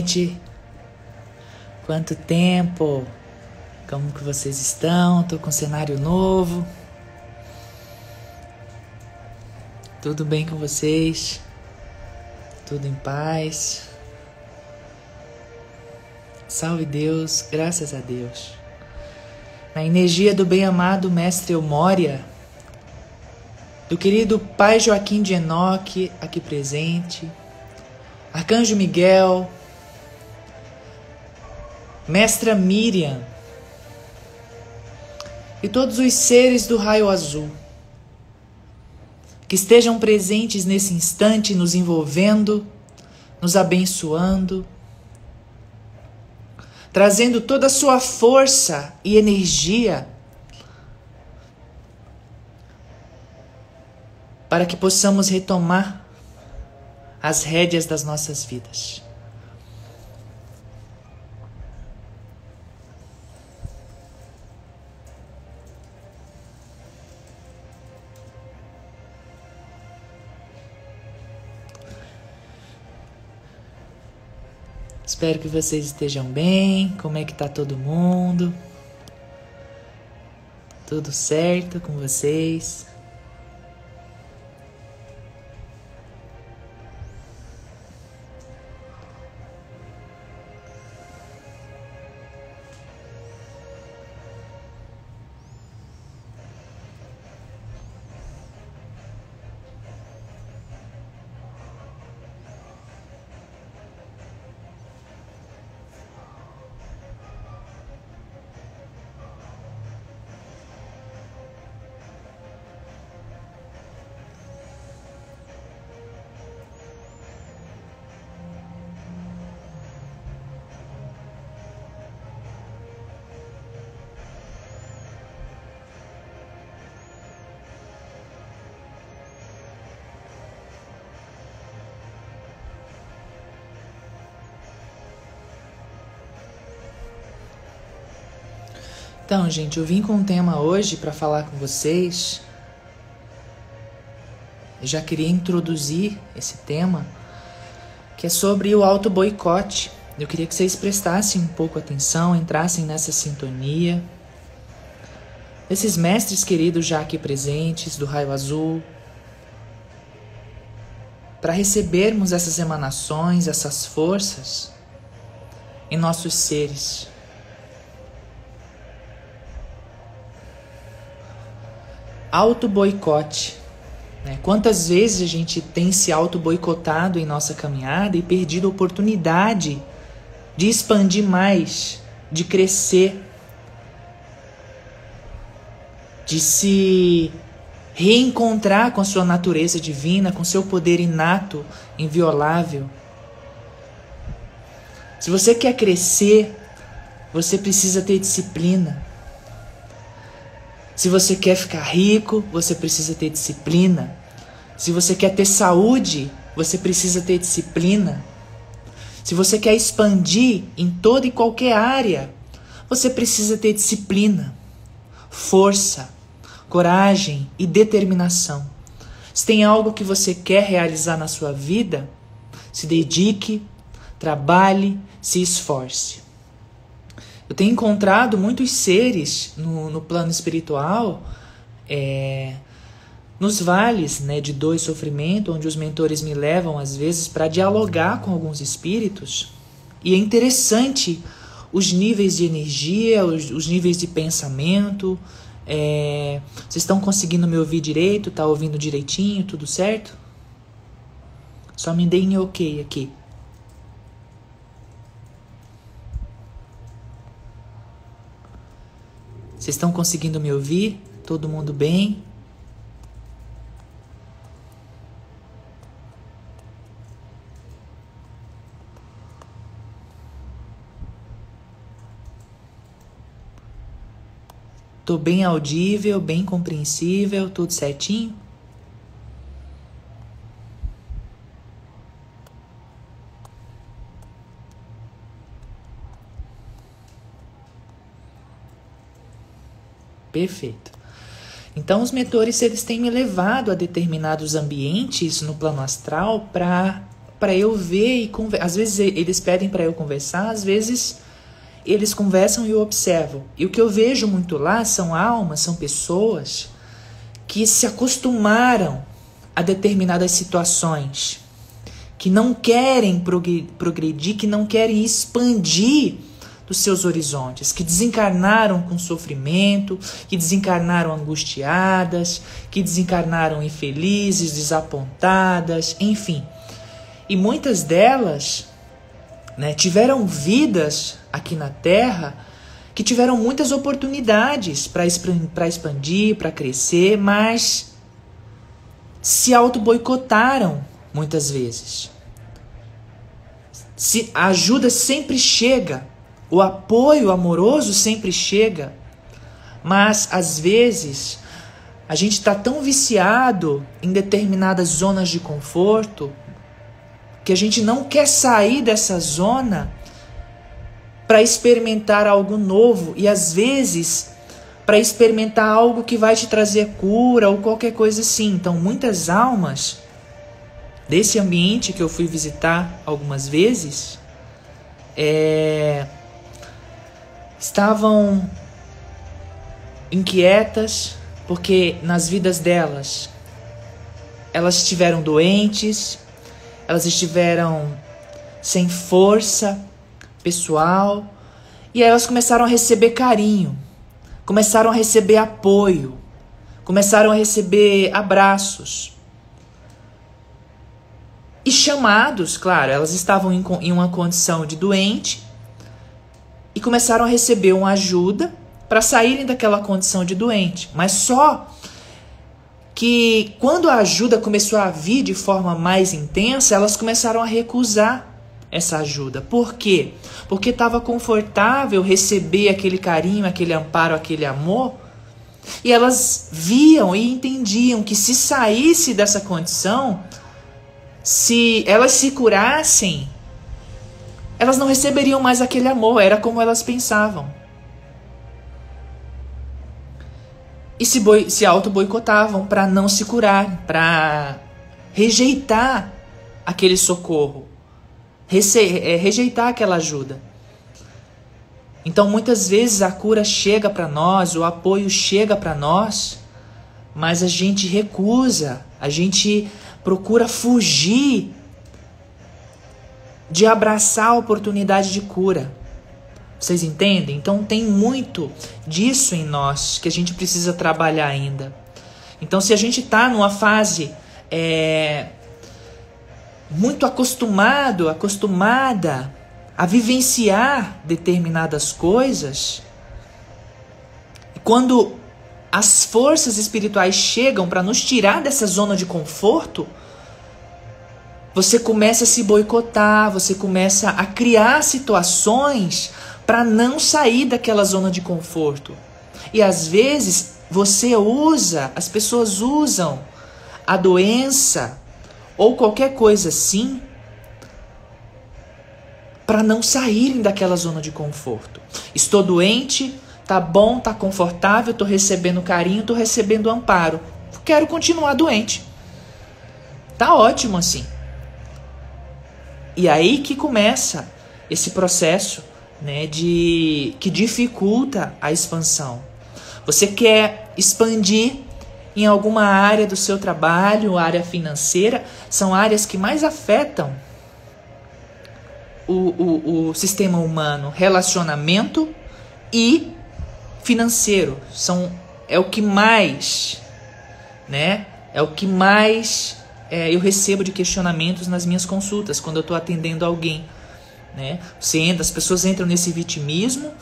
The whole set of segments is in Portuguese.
Gente. Quanto tempo? Como que vocês estão? Tô com cenário novo. Tudo bem com vocês? Tudo em paz? Salve Deus, graças a Deus. Na energia do bem-amado Mestre Eumória, do querido Pai Joaquim de Enoque, aqui presente, Arcanjo Miguel, Mestra Miriam e todos os seres do raio azul que estejam presentes nesse instante, nos envolvendo, nos abençoando, trazendo toda a sua força e energia para que possamos retomar as rédeas das nossas vidas. Espero que vocês estejam bem. Como é que tá todo mundo? Tudo certo com vocês? Então, gente, eu vim com um tema hoje para falar com vocês. Eu já queria introduzir esse tema, que é sobre o auto boicote. Eu queria que vocês prestassem um pouco atenção, entrassem nessa sintonia. Esses mestres queridos já aqui presentes do raio azul, para recebermos essas emanações, essas forças em nossos seres. Auto-boicote. Né? Quantas vezes a gente tem se auto-boicotado em nossa caminhada e perdido a oportunidade de expandir mais, de crescer, de se reencontrar com a sua natureza divina, com seu poder inato, inviolável. Se você quer crescer, você precisa ter disciplina. Se você quer ficar rico, você precisa ter disciplina. Se você quer ter saúde, você precisa ter disciplina. Se você quer expandir em toda e qualquer área, você precisa ter disciplina, força, coragem e determinação. Se tem algo que você quer realizar na sua vida, se dedique, trabalhe, se esforce. Eu tenho encontrado muitos seres no, no plano espiritual, é, nos vales né, de dor e sofrimento, onde os mentores me levam às vezes para dialogar com alguns espíritos. E é interessante os níveis de energia, os, os níveis de pensamento. É, vocês estão conseguindo me ouvir direito? Tá ouvindo direitinho? Tudo certo? Só me deem ok aqui. Vocês estão conseguindo me ouvir? Todo mundo bem? Tô bem audível, bem compreensível, tudo certinho? Perfeito. Então, os mentores eles têm me levado a determinados ambientes no plano astral para para eu ver e conversar. Às vezes eles pedem para eu conversar, às vezes eles conversam e eu observo. E o que eu vejo muito lá são almas, são pessoas que se acostumaram a determinadas situações, que não querem progredir, que não querem expandir dos seus horizontes, que desencarnaram com sofrimento, que desencarnaram angustiadas, que desencarnaram infelizes, desapontadas, enfim. E muitas delas né, tiveram vidas aqui na Terra que tiveram muitas oportunidades para expandir, para crescer, mas se auto-boicotaram muitas vezes. Se a ajuda sempre chega, o apoio amoroso sempre chega, mas às vezes a gente está tão viciado em determinadas zonas de conforto que a gente não quer sair dessa zona para experimentar algo novo e às vezes para experimentar algo que vai te trazer cura ou qualquer coisa assim. Então, muitas almas desse ambiente que eu fui visitar algumas vezes é, estavam inquietas porque nas vidas delas elas estiveram doentes, elas estiveram sem força pessoal e elas começaram a receber carinho, começaram a receber apoio, começaram a receber abraços. E chamados, claro, elas estavam em uma condição de doente e começaram a receber uma ajuda para saírem daquela condição de doente. Mas só que quando a ajuda começou a vir de forma mais intensa, elas começaram a recusar essa ajuda. Por quê? Porque estava confortável receber aquele carinho, aquele amparo, aquele amor. E elas viam e entendiam que se saísse dessa condição, se elas se curassem, elas não receberiam mais aquele amor, era como elas pensavam. E se, boi, se auto-boicotavam para não se curar, para rejeitar aquele socorro, é, rejeitar aquela ajuda. Então muitas vezes a cura chega para nós, o apoio chega para nós, mas a gente recusa, a gente procura fugir de abraçar a oportunidade de cura. Vocês entendem? Então tem muito disso em nós que a gente precisa trabalhar ainda. Então, se a gente está numa fase é, muito acostumado, acostumada a vivenciar determinadas coisas, quando as forças espirituais chegam para nos tirar dessa zona de conforto, você começa a se boicotar, você começa a criar situações para não sair daquela zona de conforto. E às vezes você usa, as pessoas usam a doença ou qualquer coisa assim para não saírem daquela zona de conforto. Estou doente, tá bom, tá confortável, tô recebendo carinho, tô recebendo amparo. Quero continuar doente. Tá ótimo assim. E aí que começa esse processo, né, de que dificulta a expansão. Você quer expandir em alguma área do seu trabalho, área financeira, são áreas que mais afetam o, o, o sistema humano, relacionamento e financeiro. São, é o que mais, né? É o que mais é, eu recebo de questionamentos nas minhas consultas, quando eu estou atendendo alguém. Né? Você entra, as pessoas entram nesse vitimismo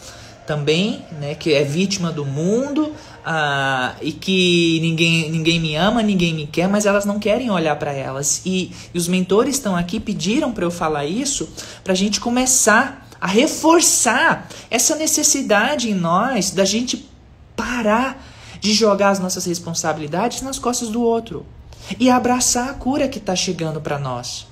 também, né? que é vítima do mundo ah, e que ninguém, ninguém me ama, ninguém me quer, mas elas não querem olhar para elas. E, e os mentores estão aqui, pediram para eu falar isso, para a gente começar a reforçar essa necessidade em nós da gente parar de jogar as nossas responsabilidades nas costas do outro e abraçar a cura que está chegando para nós.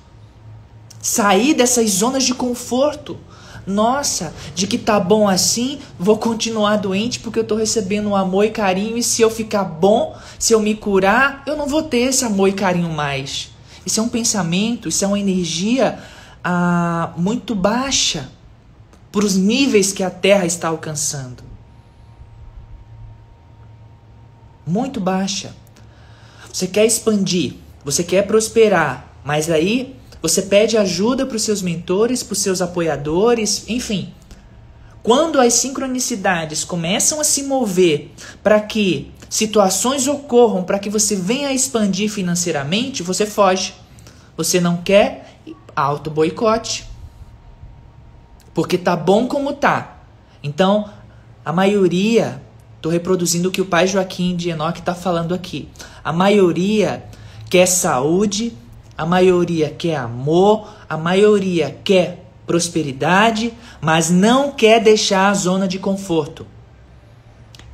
Sair dessas zonas de conforto. Nossa, de que tá bom assim, vou continuar doente porque eu tô recebendo um amor e carinho e se eu ficar bom, se eu me curar, eu não vou ter esse amor e carinho mais. Isso é um pensamento, isso é uma energia ah, muito baixa para os níveis que a Terra está alcançando. Muito baixa. Você quer expandir, você quer prosperar, mas aí você pede ajuda para os seus mentores, para os seus apoiadores, enfim. Quando as sincronicidades começam a se mover para que situações ocorram, para que você venha a expandir financeiramente, você foge. Você não quer auto boicote. Porque tá bom como tá. Então, a maioria, tô reproduzindo o que o pai Joaquim de Enoque está falando aqui. A maioria quer saúde, a maioria quer amor, a maioria quer prosperidade, mas não quer deixar a zona de conforto.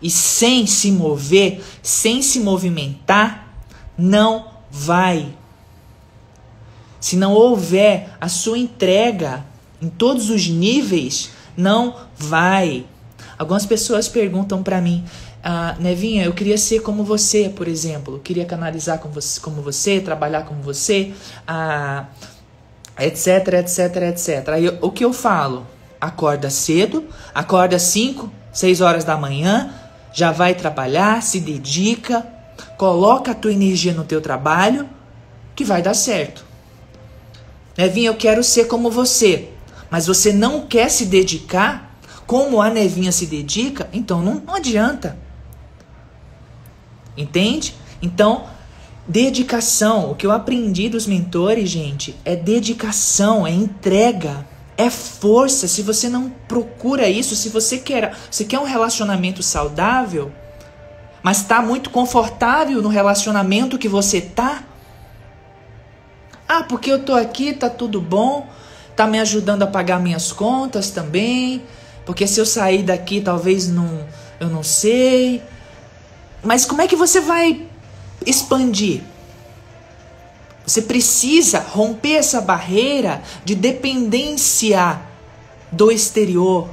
E sem se mover, sem se movimentar, não vai. Se não houver a sua entrega em todos os níveis, não vai. Algumas pessoas perguntam para mim, ah, Nevinha, eu queria ser como você, por exemplo. Eu queria canalizar como você, como você trabalhar como você, ah, etc, etc, etc. Aí o que eu falo? Acorda cedo, acorda 5, 6 horas da manhã, já vai trabalhar, se dedica, coloca a tua energia no teu trabalho, que vai dar certo. Nevinha, eu quero ser como você, mas você não quer se dedicar como a Nevinha se dedica, então não, não adianta. Entende? Então, dedicação, o que eu aprendi dos mentores, gente, é dedicação, é entrega, é força. Se você não procura isso, se você quer, você quer um relacionamento saudável, mas está muito confortável no relacionamento que você tá, ah, porque eu tô aqui, tá tudo bom, tá me ajudando a pagar minhas contas também, porque se eu sair daqui talvez não, eu não sei, mas como é que você vai expandir? Você precisa romper essa barreira de dependência do exterior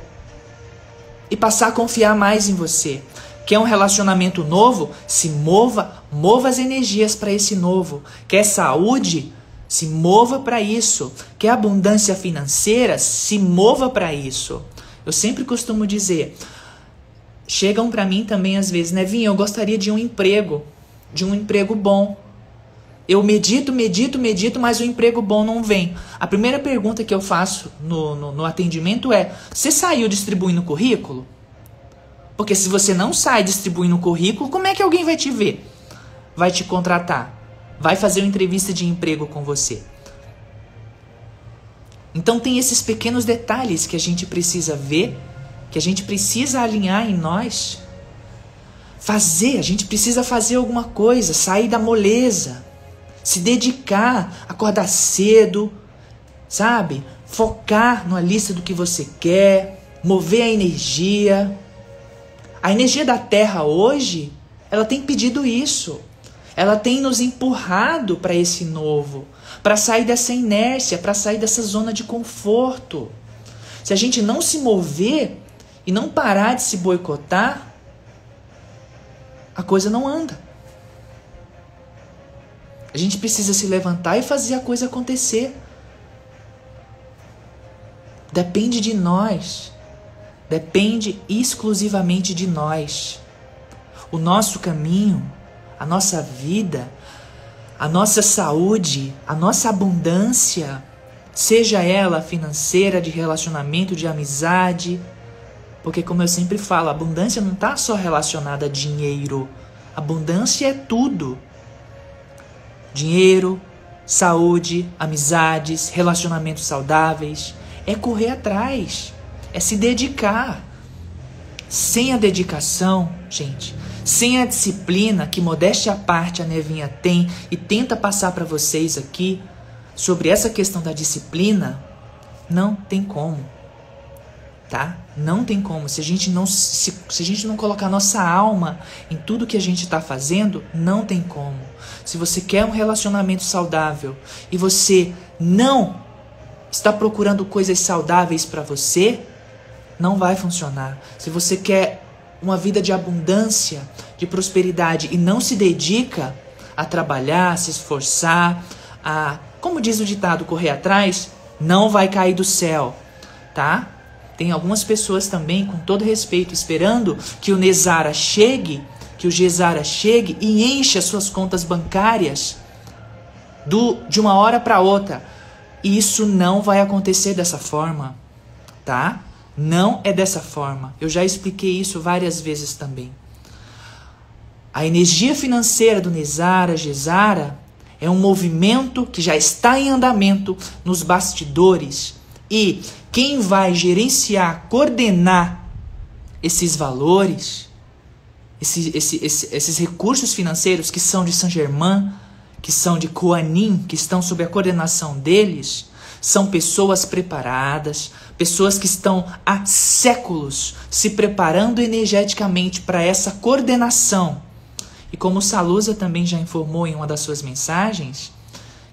e passar a confiar mais em você. Quer um relacionamento novo? Se mova, mova as energias para esse novo. Quer saúde? Se mova para isso. Quer abundância financeira? Se mova para isso. Eu sempre costumo dizer, chegam para mim também às vezes, Nevinho, eu gostaria de um emprego, de um emprego bom. Eu medito, medito, medito, mas o emprego bom não vem. A primeira pergunta que eu faço no, no, no atendimento é: você saiu distribuindo currículo? Porque se você não sai distribuindo currículo, como é que alguém vai te ver? Vai te contratar? Vai fazer uma entrevista de emprego com você? Então tem esses pequenos detalhes que a gente precisa ver que a gente precisa alinhar em nós. Fazer, a gente precisa fazer alguma coisa, sair da moleza, se dedicar, acordar cedo, sabe? Focar na lista do que você quer, mover a energia. A energia da Terra hoje, ela tem pedido isso. Ela tem nos empurrado para esse novo, para sair dessa inércia, para sair dessa zona de conforto. Se a gente não se mover, e não parar de se boicotar, a coisa não anda. A gente precisa se levantar e fazer a coisa acontecer. Depende de nós. Depende exclusivamente de nós. O nosso caminho, a nossa vida, a nossa saúde, a nossa abundância, seja ela financeira, de relacionamento, de amizade, porque, como eu sempre falo, abundância não está só relacionada a dinheiro. Abundância é tudo: dinheiro, saúde, amizades, relacionamentos saudáveis. É correr atrás, é se dedicar. Sem a dedicação, gente, sem a disciplina que modéstia à parte a Nevinha tem e tenta passar para vocês aqui sobre essa questão da disciplina, não tem como tá? Não tem como. Se a gente não se, se a gente não colocar nossa alma em tudo que a gente está fazendo, não tem como. Se você quer um relacionamento saudável e você não está procurando coisas saudáveis para você, não vai funcionar. Se você quer uma vida de abundância, de prosperidade e não se dedica a trabalhar, a se esforçar, a, como diz o ditado, correr atrás, não vai cair do céu, tá? Tem algumas pessoas também, com todo respeito, esperando que o Nezara chegue, que o Gesara chegue e enche as suas contas bancárias do, de uma hora para outra. Isso não vai acontecer dessa forma, tá? Não é dessa forma. Eu já expliquei isso várias vezes também. A energia financeira do Nezara, Gesara, é um movimento que já está em andamento nos bastidores. E quem vai gerenciar, coordenar esses valores, esse, esse, esse, esses recursos financeiros que são de Saint-Germain, que são de Kuanin, que estão sob a coordenação deles, são pessoas preparadas, pessoas que estão há séculos se preparando energeticamente para essa coordenação. E como Salusa também já informou em uma das suas mensagens,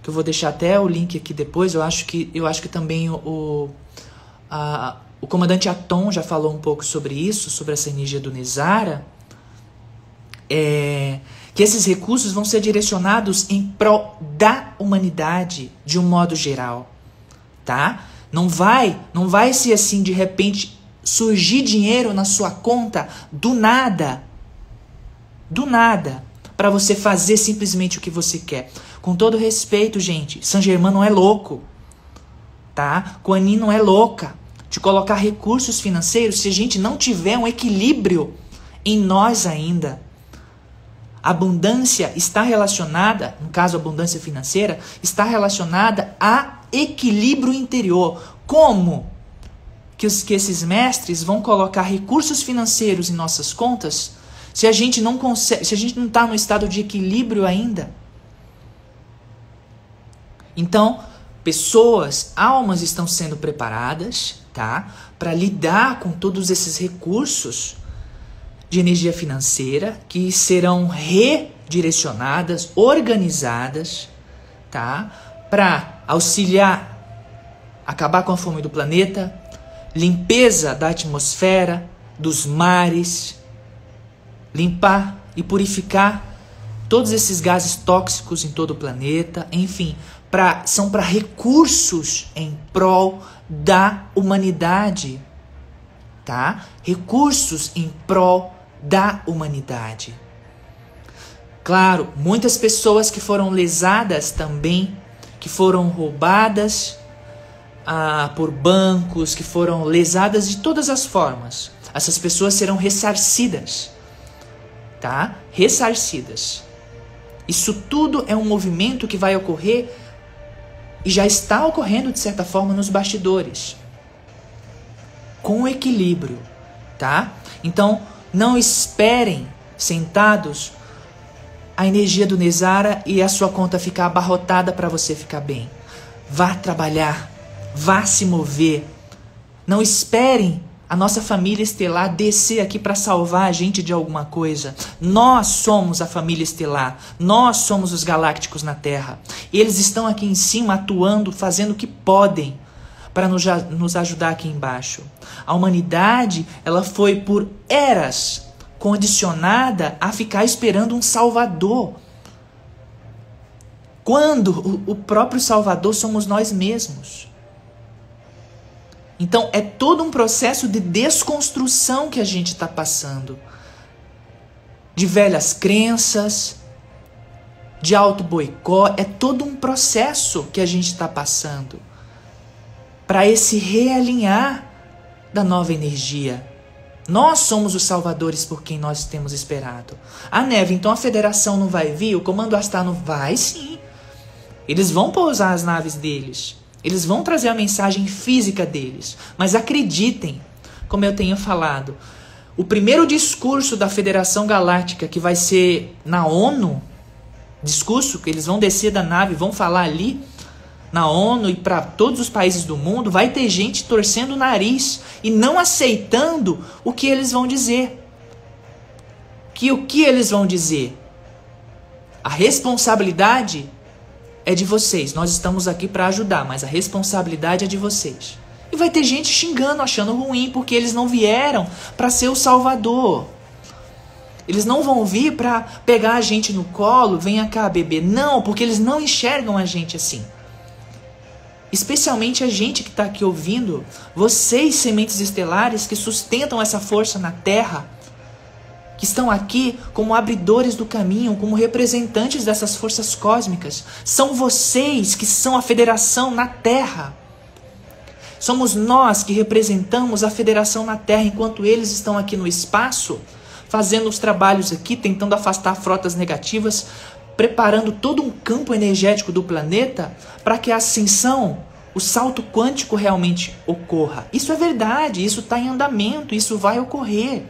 que eu vou deixar até o link aqui depois, eu acho que, eu acho que também o, o comandante Atom já falou um pouco sobre isso, sobre essa energia do Nezara, é, que esses recursos vão ser direcionados em prol da humanidade de um modo geral, tá? Não vai, não vai ser assim de repente surgir dinheiro na sua conta do nada. Do nada, para você fazer simplesmente o que você quer. Com todo respeito, gente, San Germain não é louco. Tá? Kuan não é louca de colocar recursos financeiros se a gente não tiver um equilíbrio em nós ainda. Abundância está relacionada, no caso abundância financeira, está relacionada a equilíbrio interior. Como que, os, que esses mestres vão colocar recursos financeiros em nossas contas se a gente não consegue, se a gente não está no estado de equilíbrio ainda? Então, pessoas, almas estão sendo preparadas, tá, para lidar com todos esses recursos de energia financeira que serão redirecionadas, organizadas, tá? Para auxiliar acabar com a fome do planeta, limpeza da atmosfera, dos mares, limpar e purificar todos esses gases tóxicos em todo o planeta, enfim, pra, são para recursos em prol da humanidade, tá? Recursos em prol da humanidade. Claro, muitas pessoas que foram lesadas também, que foram roubadas ah, por bancos, que foram lesadas de todas as formas. Essas pessoas serão ressarcidas, tá? Ressarcidas. Isso tudo é um movimento que vai ocorrer e já está ocorrendo de certa forma nos bastidores. Com equilíbrio, tá? Então, não esperem sentados a energia do Nezara e a sua conta ficar abarrotada para você ficar bem. Vá trabalhar, vá se mover. Não esperem a nossa família estelar descer aqui para salvar a gente de alguma coisa. Nós somos a família estelar. Nós somos os galácticos na Terra. Eles estão aqui em cima atuando, fazendo o que podem para nos, nos ajudar aqui embaixo. A humanidade, ela foi por eras condicionada a ficar esperando um salvador. Quando o, o próprio salvador somos nós mesmos. Então é todo um processo de desconstrução que a gente está passando. De velhas crenças, de auto-boicó, é todo um processo que a gente está passando para esse realinhar da nova energia. Nós somos os salvadores por quem nós temos esperado. A neve, então a federação não vai vir? O comando Astar não vai? Sim. Eles vão pousar as naves deles. Eles vão trazer a mensagem física deles. Mas acreditem, como eu tenho falado, o primeiro discurso da Federação Galáctica que vai ser na ONU, discurso que eles vão descer da nave, vão falar ali, na ONU e para todos os países do mundo, vai ter gente torcendo o nariz e não aceitando o que eles vão dizer. Que o que eles vão dizer? A responsabilidade é de vocês. Nós estamos aqui para ajudar, mas a responsabilidade é de vocês. E vai ter gente xingando, achando ruim porque eles não vieram para ser o salvador. Eles não vão vir para pegar a gente no colo, venha cá, bebê. Não, porque eles não enxergam a gente assim. Especialmente a gente que está aqui ouvindo, vocês, sementes estelares, que sustentam essa força na Terra, que estão aqui como abridores do caminho, como representantes dessas forças cósmicas. São vocês que são a federação na Terra. Somos nós que representamos a federação na Terra, enquanto eles estão aqui no espaço, fazendo os trabalhos aqui, tentando afastar frotas negativas, preparando todo um campo energético do planeta para que a ascensão, o salto quântico realmente ocorra. Isso é verdade, isso está em andamento, isso vai ocorrer.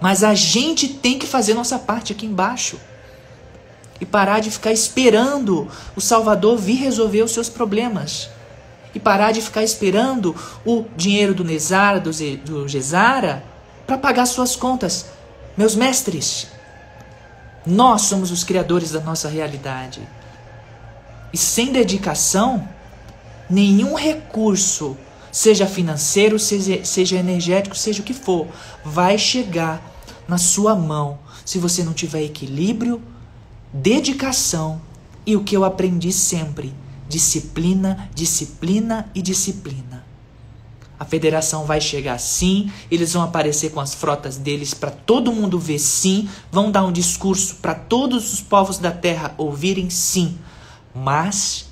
Mas a gente tem que fazer nossa parte aqui embaixo. E parar de ficar esperando o Salvador vir resolver os seus problemas. E parar de ficar esperando o dinheiro do Nezara, do, do Gesara, para pagar suas contas. Meus mestres, nós somos os criadores da nossa realidade. E sem dedicação, nenhum recurso, seja financeiro, seja, seja energético, seja o que for, vai chegar na sua mão se você não tiver equilíbrio, dedicação e o que eu aprendi sempre: disciplina, disciplina e disciplina. A federação vai chegar sim, eles vão aparecer com as frotas deles para todo mundo ver sim, vão dar um discurso para todos os povos da terra ouvirem sim. Mas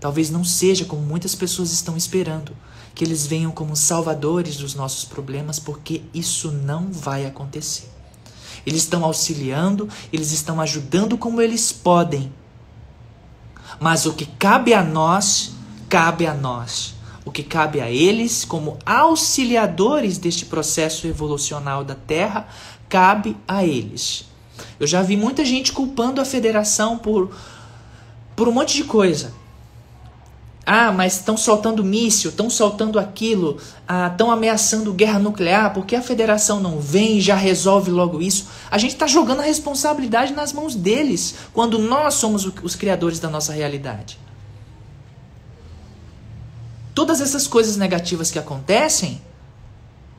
talvez não seja como muitas pessoas estão esperando, que eles venham como salvadores dos nossos problemas, porque isso não vai acontecer. Eles estão auxiliando, eles estão ajudando como eles podem. Mas o que cabe a nós, cabe a nós o que cabe a eles, como auxiliadores deste processo evolucional da Terra, cabe a eles. Eu já vi muita gente culpando a federação por, por um monte de coisa. Ah, mas estão soltando míssil, estão soltando aquilo, estão ah, ameaçando guerra nuclear, porque a federação não vem e já resolve logo isso. A gente está jogando a responsabilidade nas mãos deles, quando nós somos os criadores da nossa realidade todas essas coisas negativas que acontecem,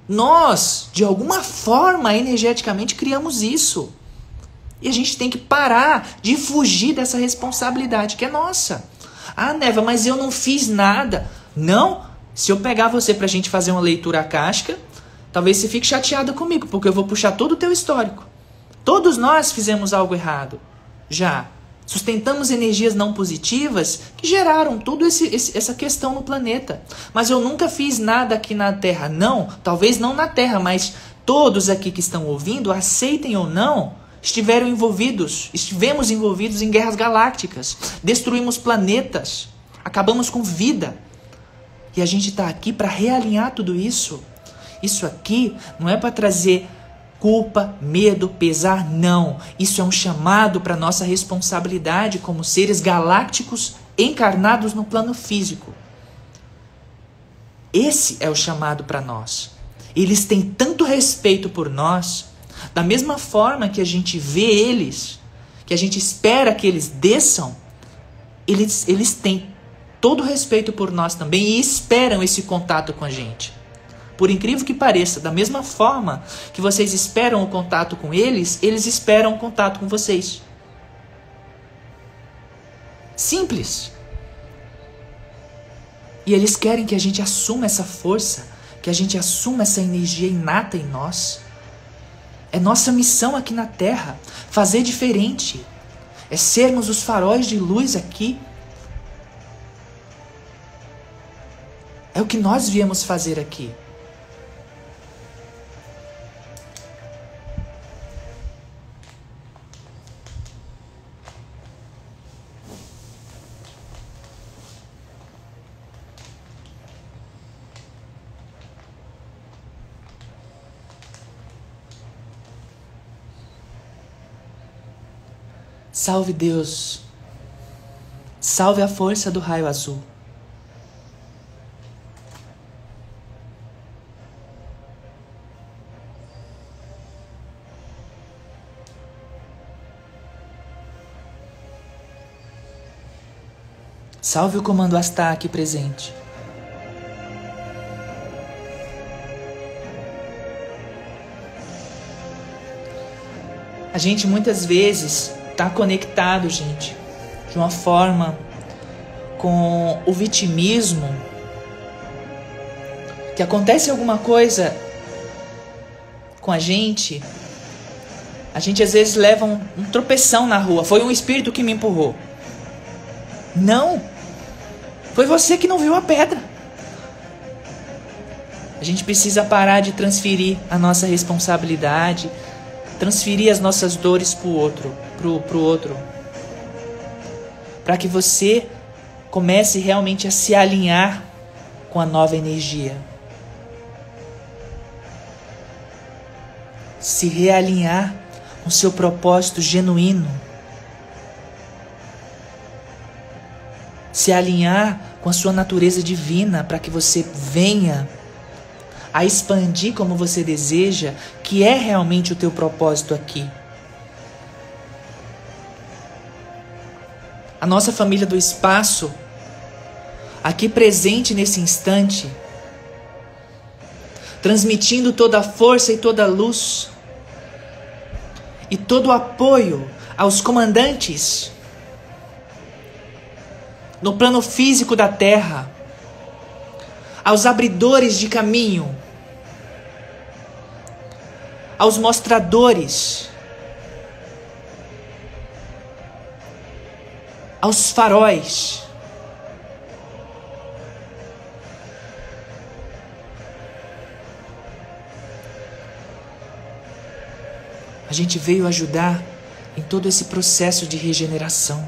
nós, de alguma forma, energeticamente, criamos isso. E a gente tem que parar de fugir dessa responsabilidade que é nossa. Ah, Neva, mas eu não fiz nada. Não. Se eu pegar você pra gente fazer uma leitura acástica, talvez você fique chateada comigo, porque eu vou puxar todo o teu histórico. Todos nós fizemos algo errado. Já. Sustentamos energias não positivas que geraram toda essa questão no planeta. Mas eu nunca fiz nada aqui na Terra. Não, talvez não na Terra, mas todos aqui que estão ouvindo, aceitem ou não, estiveram envolvidos, estivemos envolvidos em guerras galácticas, destruímos planetas, acabamos com vida. E a gente está aqui para realinhar tudo isso. Isso aqui não é para trazer culpa, medo, pesar, não. Isso é um chamado para nossa responsabilidade como seres galácticos encarnados no plano físico. Esse é o chamado para nós. Eles têm tanto respeito por nós, da mesma forma que a gente vê eles, que a gente espera que eles desçam, eles, eles têm todo respeito por nós também e esperam esse contato com a gente. Por incrível que pareça, da mesma forma que vocês esperam o contato com eles, eles esperam o contato com vocês. Simples. E eles querem que a gente assuma essa força, que a gente assuma essa energia inata em nós. É nossa missão aqui na Terra fazer diferente. É sermos os faróis de luz aqui. É o que nós viemos fazer aqui. Salve Deus. Salve a força do raio azul. Salve o comando Astá aqui presente. A gente muitas vezes está conectado, gente, de uma forma com o vitimismo. Que acontece alguma coisa com a gente, a gente às vezes leva um, um tropeção na rua. Foi um espírito que me empurrou. Não! Foi você que não viu a pedra. A gente precisa parar de transferir a nossa responsabilidade, transferir as nossas dores para o outro, pro, pro outro. Para que você comece realmente a se alinhar com a nova energia. Se realinhar com seu propósito genuíno. Se alinhar com a sua natureza divina para que você venha a expandir como você deseja, que é realmente o teu propósito aqui. A nossa família do espaço, aqui presente nesse instante, transmitindo toda a força e toda a luz e todo o apoio aos comandantes no plano físico da terra, aos abridores de caminho, aos mostradores, aos faróis. A gente veio ajudar em todo esse processo de regeneração.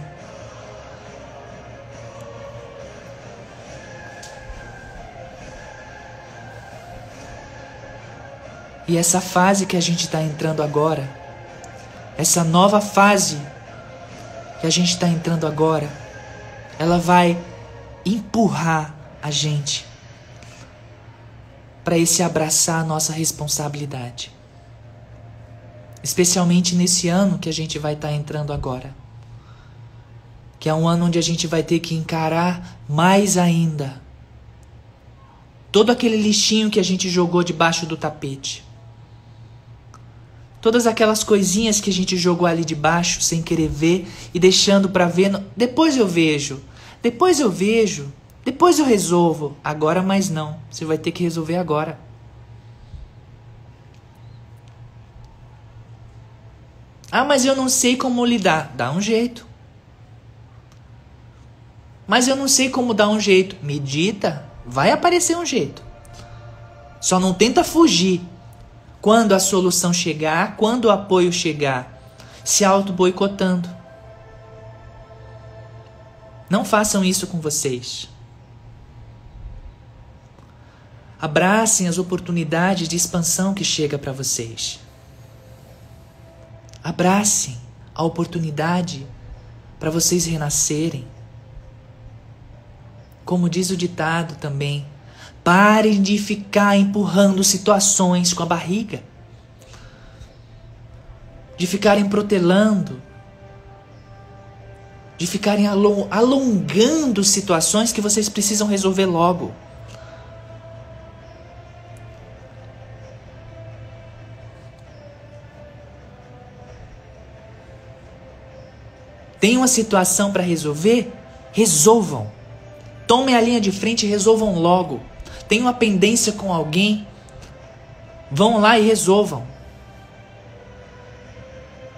E essa fase que a gente está entrando agora, essa nova fase que a gente está entrando agora, ela vai empurrar a gente para esse abraçar a nossa responsabilidade especialmente nesse ano que a gente vai estar tá entrando agora. Que é um ano onde a gente vai ter que encarar mais ainda todo aquele lixinho que a gente jogou debaixo do tapete. Todas aquelas coisinhas que a gente jogou ali debaixo sem querer ver e deixando para ver. No... Depois eu vejo. Depois eu vejo. Depois eu resolvo. Agora mais não. Você vai ter que resolver agora. Ah, mas eu não sei como lidar. Dá um jeito. Mas eu não sei como dar um jeito. Medita, vai aparecer um jeito. Só não tenta fugir. Quando a solução chegar, quando o apoio chegar, se auto-boicotando. Não façam isso com vocês. Abracem as oportunidades de expansão que chega para vocês. Abracem a oportunidade para vocês renascerem. Como diz o ditado também, parem de ficar empurrando situações com a barriga, de ficarem protelando, de ficarem alongando situações que vocês precisam resolver logo. Tem uma situação para resolver? Resolvam. Tomem a linha de frente e resolvam logo. Tem uma pendência com alguém? Vão lá e resolvam.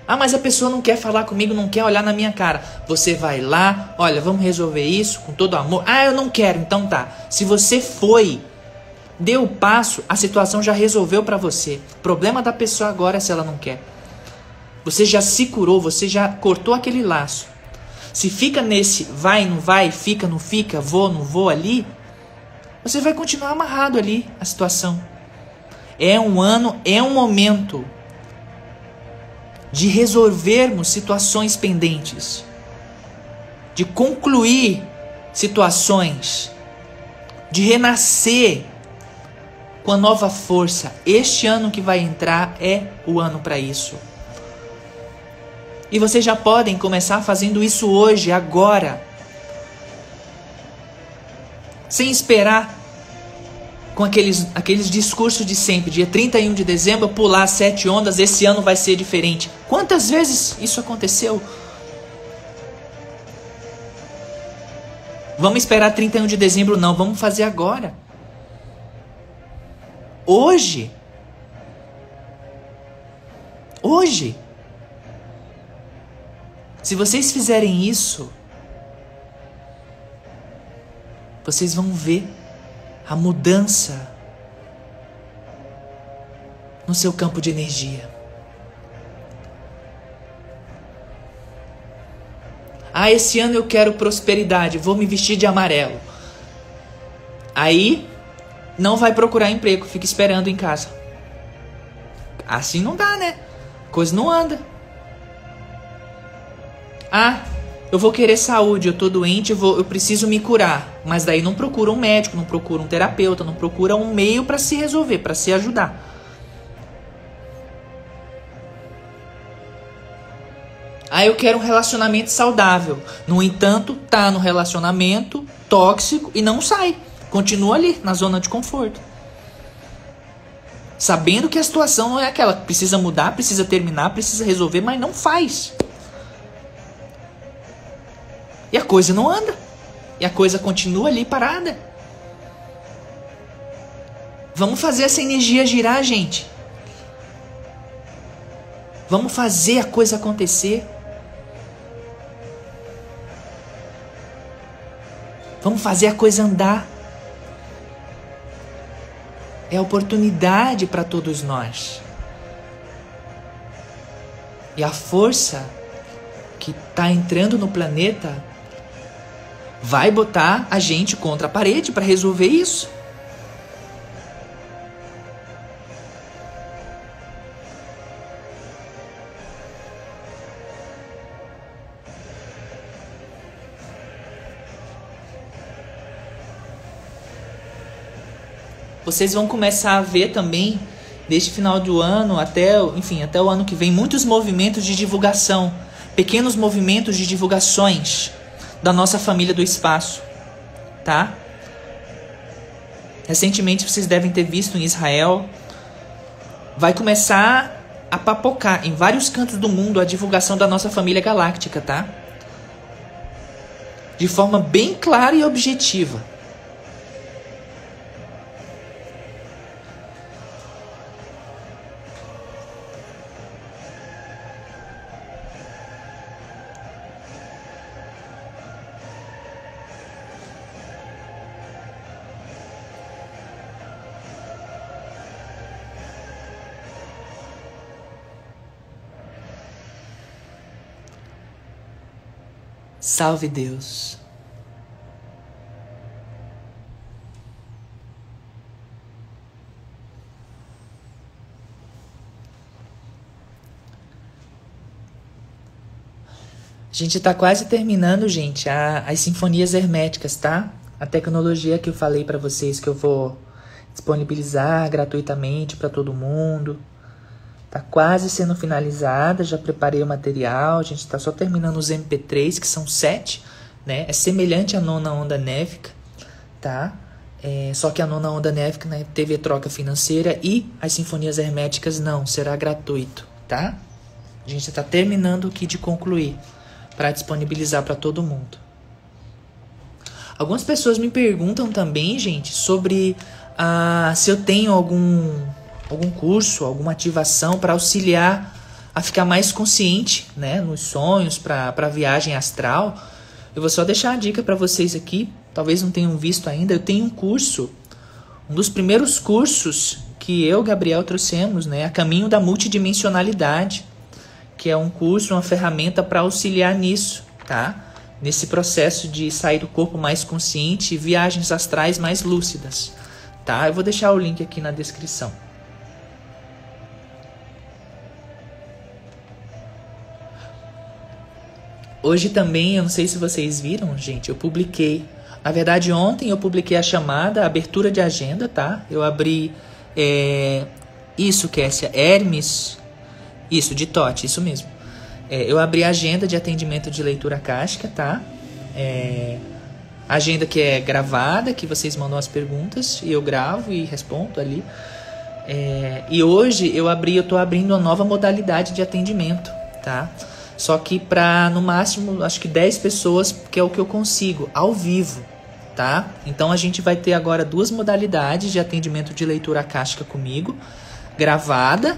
Ah, mas a pessoa não quer falar comigo, não quer olhar na minha cara. Você vai lá, olha, vamos resolver isso com todo amor. Ah, eu não quero, então tá. Se você foi, deu o passo, a situação já resolveu para você. Problema da pessoa agora é se ela não quer. Você já se curou, você já cortou aquele laço. Se fica nesse vai, não vai, fica, não fica, vou, não vou ali, você vai continuar amarrado ali a situação. É um ano, é um momento de resolvermos situações pendentes, de concluir situações, de renascer com a nova força. Este ano que vai entrar é o ano para isso. E vocês já podem começar fazendo isso hoje, agora. Sem esperar com aqueles, aqueles discursos de sempre. Dia 31 de dezembro, pular sete ondas, esse ano vai ser diferente. Quantas vezes isso aconteceu? Vamos esperar 31 de dezembro, não, vamos fazer agora. Hoje. Hoje. Se vocês fizerem isso, vocês vão ver a mudança no seu campo de energia. Ah, esse ano eu quero prosperidade, vou me vestir de amarelo. Aí não vai procurar emprego, fica esperando em casa. Assim não dá, né? Coisa não anda. Ah, eu vou querer saúde, eu tô doente, eu, vou, eu preciso me curar. Mas daí não procura um médico, não procura um terapeuta, não procura um meio para se resolver, para se ajudar. Ah, eu quero um relacionamento saudável. No entanto, tá no relacionamento tóxico e não sai. Continua ali, na zona de conforto. Sabendo que a situação não é aquela. Precisa mudar, precisa terminar, precisa resolver, mas não faz. E a coisa não anda. E a coisa continua ali parada. Vamos fazer essa energia girar, gente. Vamos fazer a coisa acontecer. Vamos fazer a coisa andar. É oportunidade para todos nós. E a força que está entrando no planeta vai botar a gente contra a parede para resolver isso. Vocês vão começar a ver também desde final do ano até, enfim, até o ano que vem muitos movimentos de divulgação, pequenos movimentos de divulgações da nossa família do espaço, tá? Recentemente vocês devem ter visto em Israel vai começar a papocar em vários cantos do mundo a divulgação da nossa família galáctica, tá? De forma bem clara e objetiva. Salve Deus. A gente está quase terminando, gente, a, as sinfonias herméticas, tá? A tecnologia que eu falei para vocês que eu vou disponibilizar gratuitamente para todo mundo. Tá quase sendo finalizada, já preparei o material, a gente está só terminando os MP3, que são sete, né? É semelhante à nona onda néfica, tá? É, só que a nona onda néfica né, teve troca financeira e as sinfonias herméticas não, será gratuito, tá? A gente está terminando aqui de concluir para disponibilizar para todo mundo. Algumas pessoas me perguntam também, gente, sobre ah, se eu tenho algum algum curso, alguma ativação para auxiliar a ficar mais consciente, né, nos sonhos, para a viagem astral. Eu vou só deixar a dica para vocês aqui, talvez não tenham visto ainda, eu tenho um curso, um dos primeiros cursos que eu, Gabriel, trouxemos, né, a caminho da multidimensionalidade, que é um curso, uma ferramenta para auxiliar nisso, tá? Nesse processo de sair do corpo mais consciente e viagens astrais mais lúcidas, tá? Eu vou deixar o link aqui na descrição. Hoje também, eu não sei se vocês viram, gente, eu publiquei. Na verdade, ontem eu publiquei a chamada abertura de agenda, tá? Eu abri é, isso, Kessia, Hermes, isso, de Tote, isso mesmo. É, eu abri a agenda de atendimento de leitura cástica, tá? É, agenda que é gravada, que vocês mandam as perguntas e eu gravo e respondo ali. É, e hoje eu abri, eu tô abrindo uma nova modalidade de atendimento, tá? Só que para no máximo, acho que 10 pessoas, que é o que eu consigo, ao vivo, tá? Então a gente vai ter agora duas modalidades de atendimento de leitura acástica comigo, gravada,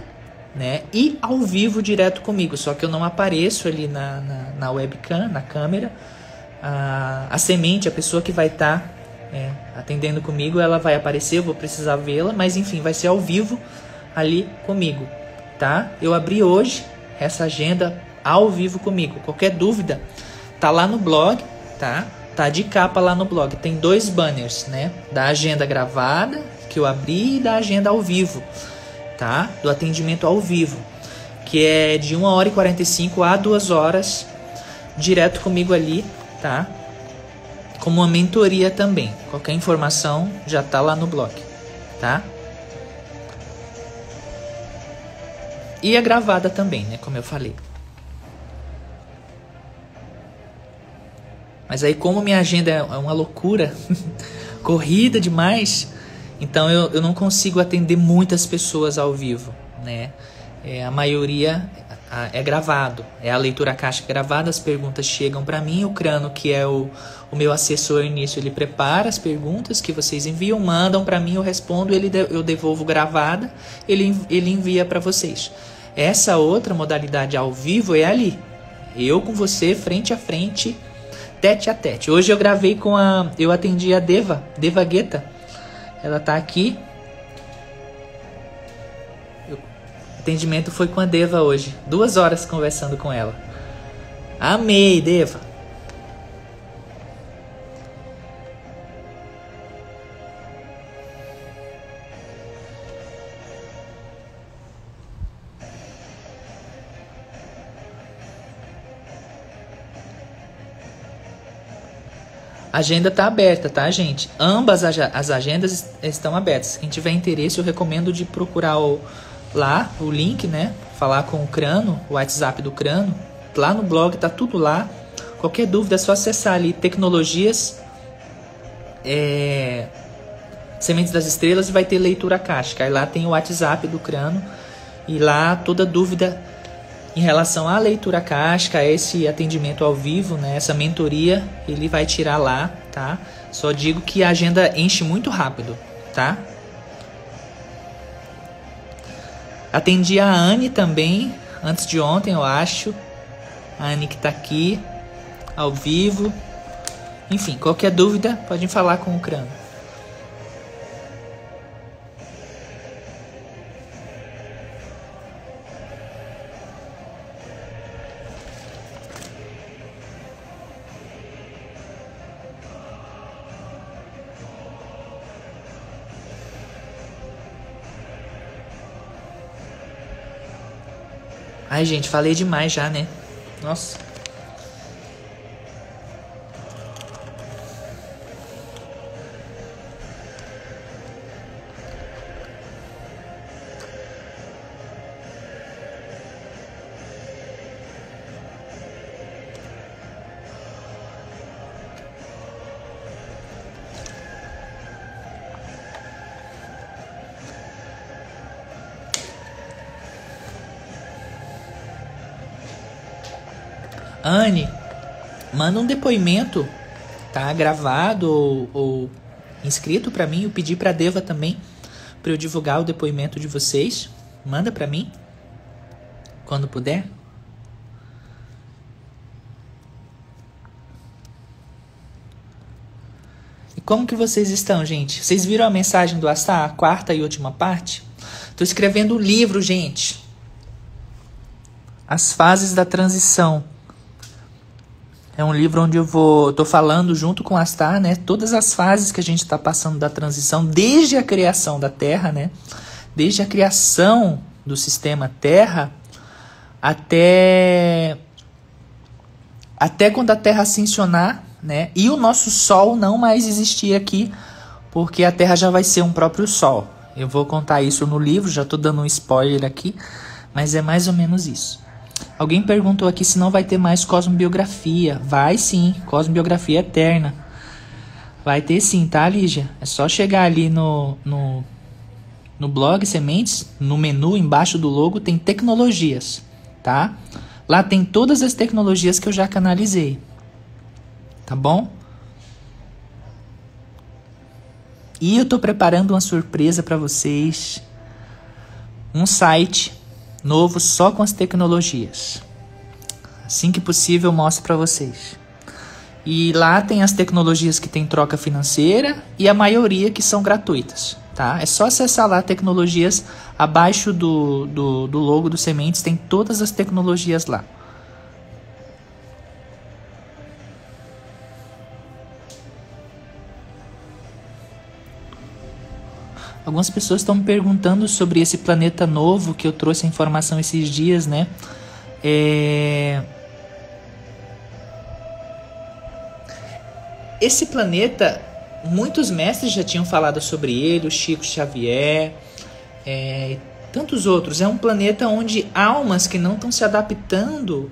né? E ao vivo direto comigo, só que eu não apareço ali na, na, na webcam, na câmera. A, a semente, a pessoa que vai estar tá, é, atendendo comigo, ela vai aparecer, eu vou precisar vê-la, mas enfim, vai ser ao vivo ali comigo, tá? Eu abri hoje essa agenda ao vivo comigo. Qualquer dúvida, tá lá no blog, tá? Tá de capa lá no blog. Tem dois banners, né? Da agenda gravada que eu abri e da agenda ao vivo, tá? Do atendimento ao vivo, que é de 1 hora e 45 a 2 horas direto comigo ali, tá? Como uma mentoria também. Qualquer informação já tá lá no blog, tá? E é gravada também, né? Como eu falei. Mas aí, como minha agenda é uma loucura, corrida demais, então eu, eu não consigo atender muitas pessoas ao vivo, né? É, a maioria é gravado, é a leitura caixa gravada, as perguntas chegam para mim, o Crano, que é o, o meu assessor início, ele prepara as perguntas que vocês enviam, mandam para mim, eu respondo, ele eu devolvo gravada, ele, ele envia para vocês. Essa outra modalidade ao vivo é ali, eu com você frente a frente, tete a tete. Hoje eu gravei com a. Eu atendi a Deva, Deva Guetta. Ela tá aqui. O atendimento foi com a Deva hoje. Duas horas conversando com ela. Amei, Deva. Agenda está aberta, tá, gente? Ambas as agendas estão abertas. Quem tiver interesse, eu recomendo de procurar o, lá o link, né? Falar com o Crano, o WhatsApp do Crano. Lá no blog tá tudo lá. Qualquer dúvida é só acessar ali tecnologias é, Sementes das Estrelas e vai ter leitura caixa. Aí lá tem o WhatsApp do Crano e lá toda dúvida em relação à leitura casca, esse atendimento ao vivo, né, essa mentoria, ele vai tirar lá, tá? Só digo que a agenda enche muito rápido, tá? Atendi a Anne também, antes de ontem, eu acho. A Anne que tá aqui, ao vivo. Enfim, qualquer dúvida, pode falar com o Crânio. Ai, gente, falei demais já, né? Nossa. Manda um depoimento, tá? Gravado ou, ou inscrito para mim. Eu pedi para Deva também para eu divulgar o depoimento de vocês. Manda para mim quando puder. E como que vocês estão, gente? Vocês viram a mensagem do Astá, a quarta e última parte? Tô escrevendo um livro, gente. As fases da transição. É um livro onde eu vou, tô falando junto com Astar, né, todas as fases que a gente está passando da transição, desde a criação da Terra, né, desde a criação do sistema Terra até até quando a Terra ascensionar, né, e o nosso Sol não mais existir aqui, porque a Terra já vai ser um próprio Sol. Eu vou contar isso no livro, já estou dando um spoiler aqui, mas é mais ou menos isso. Alguém perguntou aqui se não vai ter mais cosmobiografia. Vai sim, cosmobiografia eterna. Vai ter sim, tá, Lígia? É só chegar ali no, no, no blog Sementes, no menu embaixo do logo tem tecnologias, tá? Lá tem todas as tecnologias que eu já canalizei. Tá bom? E eu tô preparando uma surpresa para vocês. Um site novo só com as tecnologias. Assim que possível, mostro para vocês. E lá tem as tecnologias que tem troca financeira e a maioria que são gratuitas, tá? É só acessar lá tecnologias abaixo do, do, do logo do Sementes, tem todas as tecnologias lá. Algumas pessoas estão me perguntando sobre esse planeta novo que eu trouxe a informação esses dias, né? É... Esse planeta, muitos mestres já tinham falado sobre ele, o Chico Xavier, é, tantos outros. É um planeta onde almas que não estão se adaptando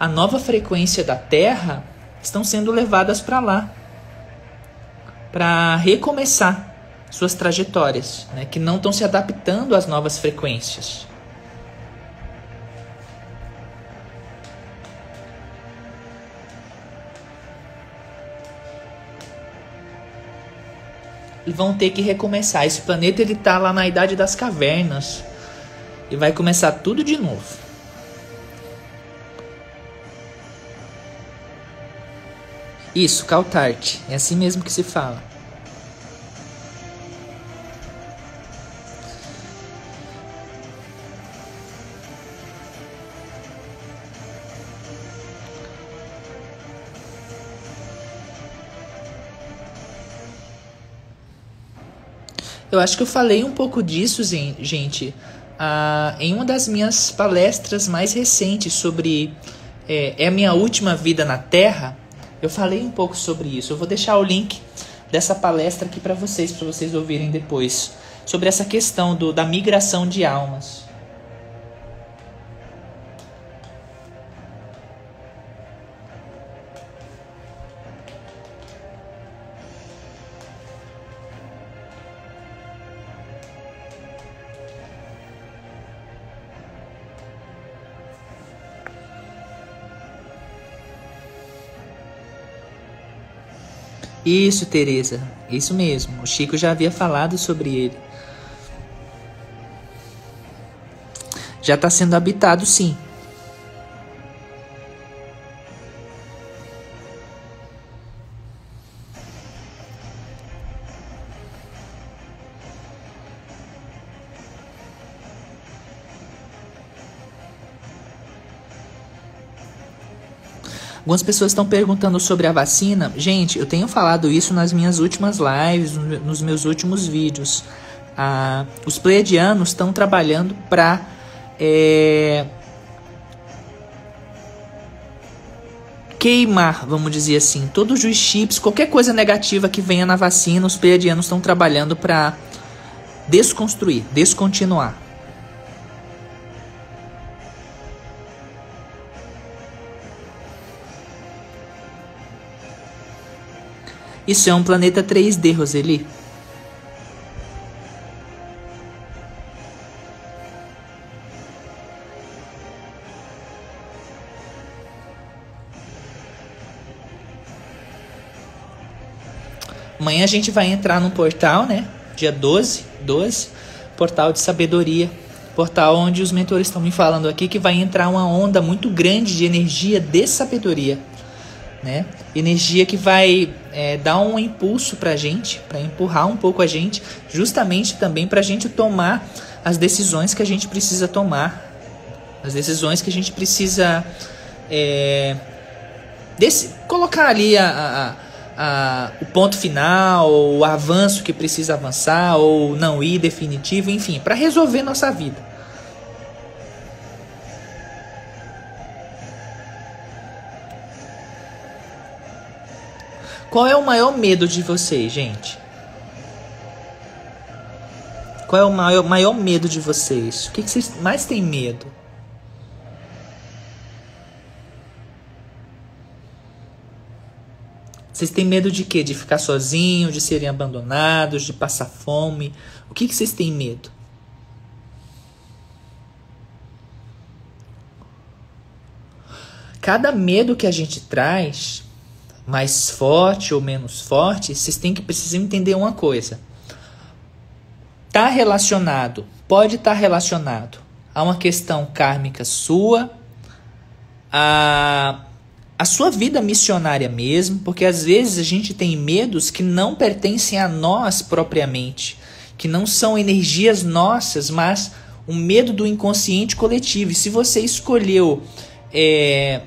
à nova frequência da Terra estão sendo levadas para lá para recomeçar suas trajetórias, né, que não estão se adaptando às novas frequências. e vão ter que recomeçar. Esse planeta ele tá lá na idade das cavernas e vai começar tudo de novo. Isso, Caltart, é assim mesmo que se fala. Eu acho que eu falei um pouco disso, gente, uh, em uma das minhas palestras mais recentes sobre é, é a minha última vida na Terra. Eu falei um pouco sobre isso. Eu vou deixar o link dessa palestra aqui para vocês, para vocês ouvirem depois, sobre essa questão do, da migração de almas. Isso, Teresa, isso mesmo. O Chico já havia falado sobre ele. Já está sendo habitado, sim. Algumas pessoas estão perguntando sobre a vacina. Gente, eu tenho falado isso nas minhas últimas lives, nos meus últimos vídeos. Ah, os pleiadianos estão trabalhando para é, queimar, vamos dizer assim, todos os chips, qualquer coisa negativa que venha na vacina, os pleiadianos estão trabalhando para desconstruir, descontinuar. Isso é um planeta 3D, Roseli. Amanhã a gente vai entrar no portal, né? Dia 12, 12, portal de sabedoria. Portal onde os mentores estão me falando aqui que vai entrar uma onda muito grande de energia de sabedoria né? Energia que vai é, dar um impulso para a gente, para empurrar um pouco a gente, justamente também para a gente tomar as decisões que a gente precisa tomar, as decisões que a gente precisa é, desse, colocar ali a, a, a, o ponto final, o avanço que precisa avançar, ou não ir definitivo, enfim, para resolver nossa vida. Qual é o maior medo de vocês, gente? Qual é o maior, maior medo de vocês? O que, que vocês mais têm medo? Vocês têm medo de quê? De ficar sozinho, de serem abandonados, de passar fome? O que, que vocês têm medo? Cada medo que a gente traz, mais forte ou menos forte, vocês têm que precisar entender uma coisa. Tá relacionado, pode estar tá relacionado a uma questão kármica sua, a a sua vida missionária mesmo, porque às vezes a gente tem medos que não pertencem a nós propriamente, que não são energias nossas, mas o medo do inconsciente coletivo. E se você escolheu é,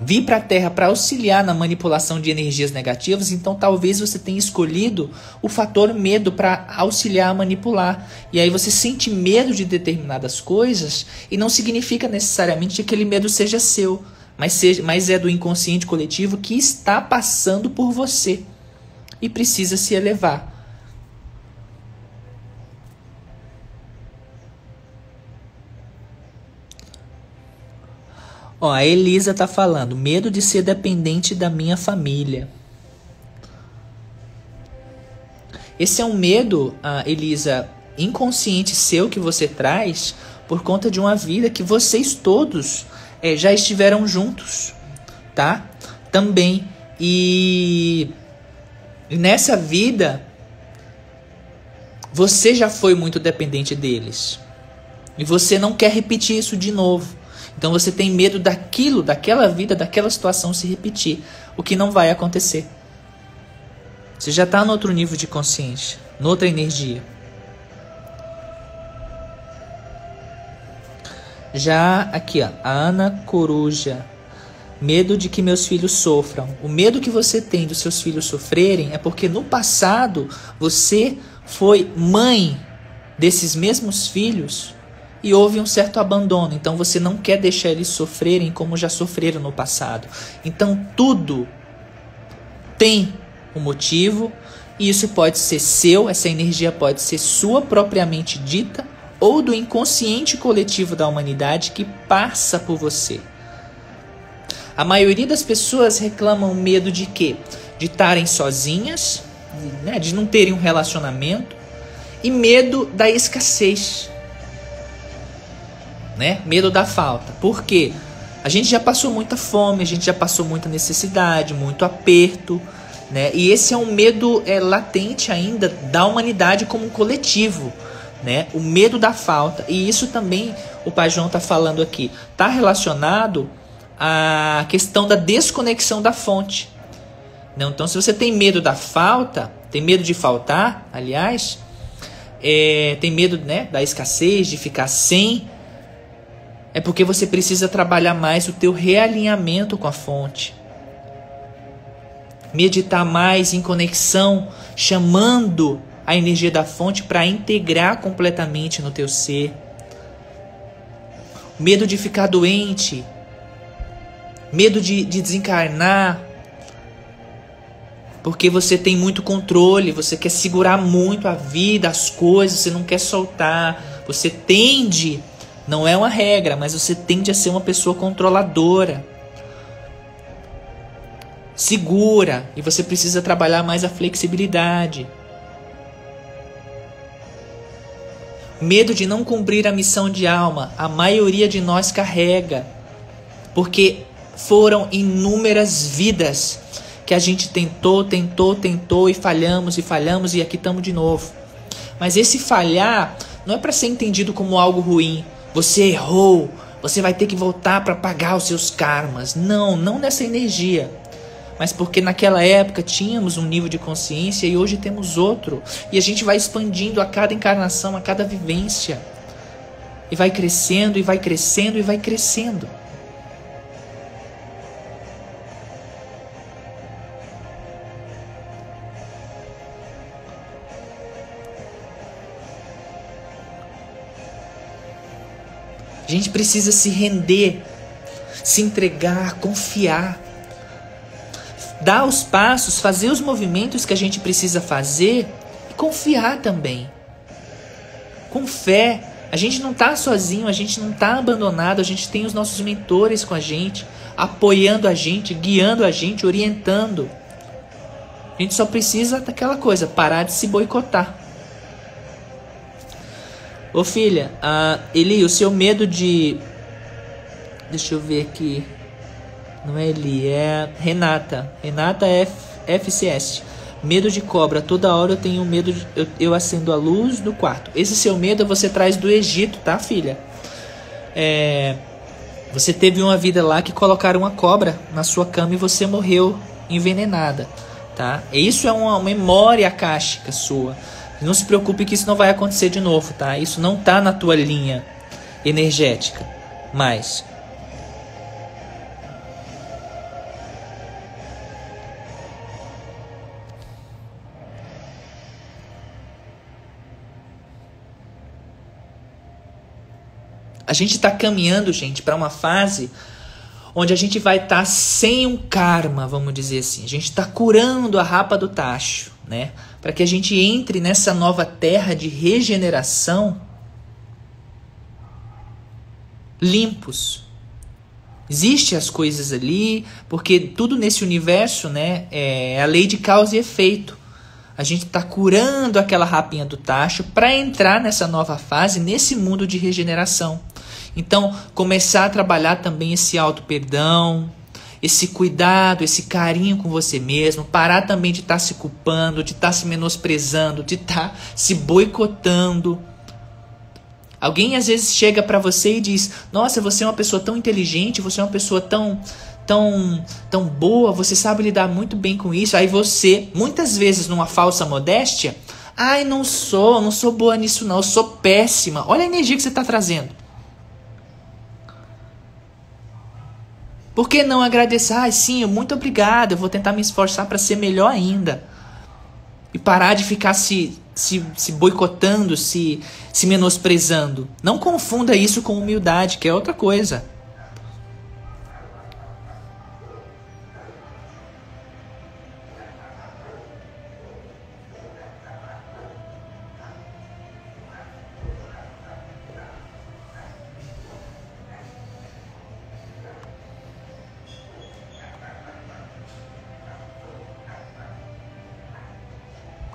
vir para a Terra para auxiliar na manipulação de energias negativas, então talvez você tenha escolhido o fator medo para auxiliar a manipular. E aí você sente medo de determinadas coisas e não significa necessariamente que aquele medo seja seu mas, seja, mas é do inconsciente coletivo que está passando por você e precisa se elevar. Ó, a Elisa está falando, medo de ser dependente da minha família. Esse é um medo, Elisa, inconsciente seu que você traz por conta de uma vida que vocês todos é, já estiveram juntos, tá? Também. E nessa vida, você já foi muito dependente deles. E você não quer repetir isso de novo. Então você tem medo daquilo, daquela vida, daquela situação se repetir. O que não vai acontecer. Você já está no outro nível de consciência, noutra energia. Já aqui, ó, a Ana Coruja. Medo de que meus filhos sofram. O medo que você tem dos seus filhos sofrerem é porque no passado você foi mãe desses mesmos filhos e houve um certo abandono. Então você não quer deixar eles sofrerem como já sofreram no passado. Então tudo tem um motivo e isso pode ser seu, essa energia pode ser sua propriamente dita ou do inconsciente coletivo da humanidade que passa por você. A maioria das pessoas reclamam medo de quê? De estarem sozinhas, né? de não terem um relacionamento, e medo da escassez. Né? Medo da falta. Por quê? A gente já passou muita fome, a gente já passou muita necessidade, muito aperto, né? E esse é um medo é, latente ainda da humanidade como um coletivo né? O medo da falta. E isso também o Pai João está falando aqui. Está relacionado à questão da desconexão da fonte. Não? Então, se você tem medo da falta, tem medo de faltar, aliás, é, tem medo né, da escassez, de ficar sem, é porque você precisa trabalhar mais o teu realinhamento com a fonte. Meditar mais em conexão, chamando a energia da fonte para integrar completamente no teu ser. Medo de ficar doente, medo de, de desencarnar, porque você tem muito controle, você quer segurar muito a vida, as coisas, você não quer soltar, você tende, não é uma regra, mas você tende a ser uma pessoa controladora. Segura, e você precisa trabalhar mais a flexibilidade. Medo de não cumprir a missão de alma, a maioria de nós carrega, porque foram inúmeras vidas que a gente tentou, tentou, tentou e falhamos e falhamos e aqui estamos de novo. Mas esse falhar não é para ser entendido como algo ruim. Você errou, você vai ter que voltar para pagar os seus karmas. Não, não nessa energia mas porque naquela época tínhamos um nível de consciência e hoje temos outro. E a gente vai expandindo a cada encarnação, a cada vivência. E vai crescendo, e vai crescendo, e vai crescendo. Gente precisa se render, se entregar, confiar dar os passos, fazer os movimentos que a gente precisa fazer e confiar também. Com fé. A gente não está sozinho, a gente não está abandonado, a gente tem os nossos mentores com a gente, apoiando a gente, guiando a gente, orientando. A gente só precisa daquela coisa, parar de se boicotar. Ô filha, uh, Eli, o seu medo de. Deixa eu ver aqui. Não é Eli, é Renata. Renata F, FCS. Medo de cobra. Toda hora eu tenho medo de. Eu, eu acendo a luz do quarto. Esse seu medo você traz do Egito, tá, filha? É. Você teve uma vida lá que colocaram uma cobra na sua cama e você morreu envenenada, tá? Isso é uma memória akáshica sua. Não se preocupe que isso não vai acontecer de novo, tá? Isso não tá na tua linha energética. Mas A gente está caminhando, gente, para uma fase onde a gente vai estar tá sem um karma, vamos dizer assim. A gente está curando a rapa do tacho, né? Para que a gente entre nessa nova terra de regeneração limpos. Existe as coisas ali, porque tudo nesse universo, né, é a lei de causa e efeito. A gente está curando aquela rapinha do tacho para entrar nessa nova fase, nesse mundo de regeneração. Então, começar a trabalhar também esse auto-perdão, esse cuidado, esse carinho com você mesmo, parar também de estar tá se culpando, de estar tá se menosprezando, de estar tá se boicotando. Alguém às vezes chega para você e diz: "Nossa, você é uma pessoa tão inteligente, você é uma pessoa tão tão tão boa, você sabe lidar muito bem com isso". Aí você, muitas vezes numa falsa modéstia, "Ai, não sou, não sou boa nisso não, eu sou péssima". Olha a energia que você está trazendo. Por que não agradecer? Ah, sim, muito obrigado, eu vou tentar me esforçar para ser melhor ainda. E parar de ficar se, se, se boicotando, se, se menosprezando. Não confunda isso com humildade, que é outra coisa.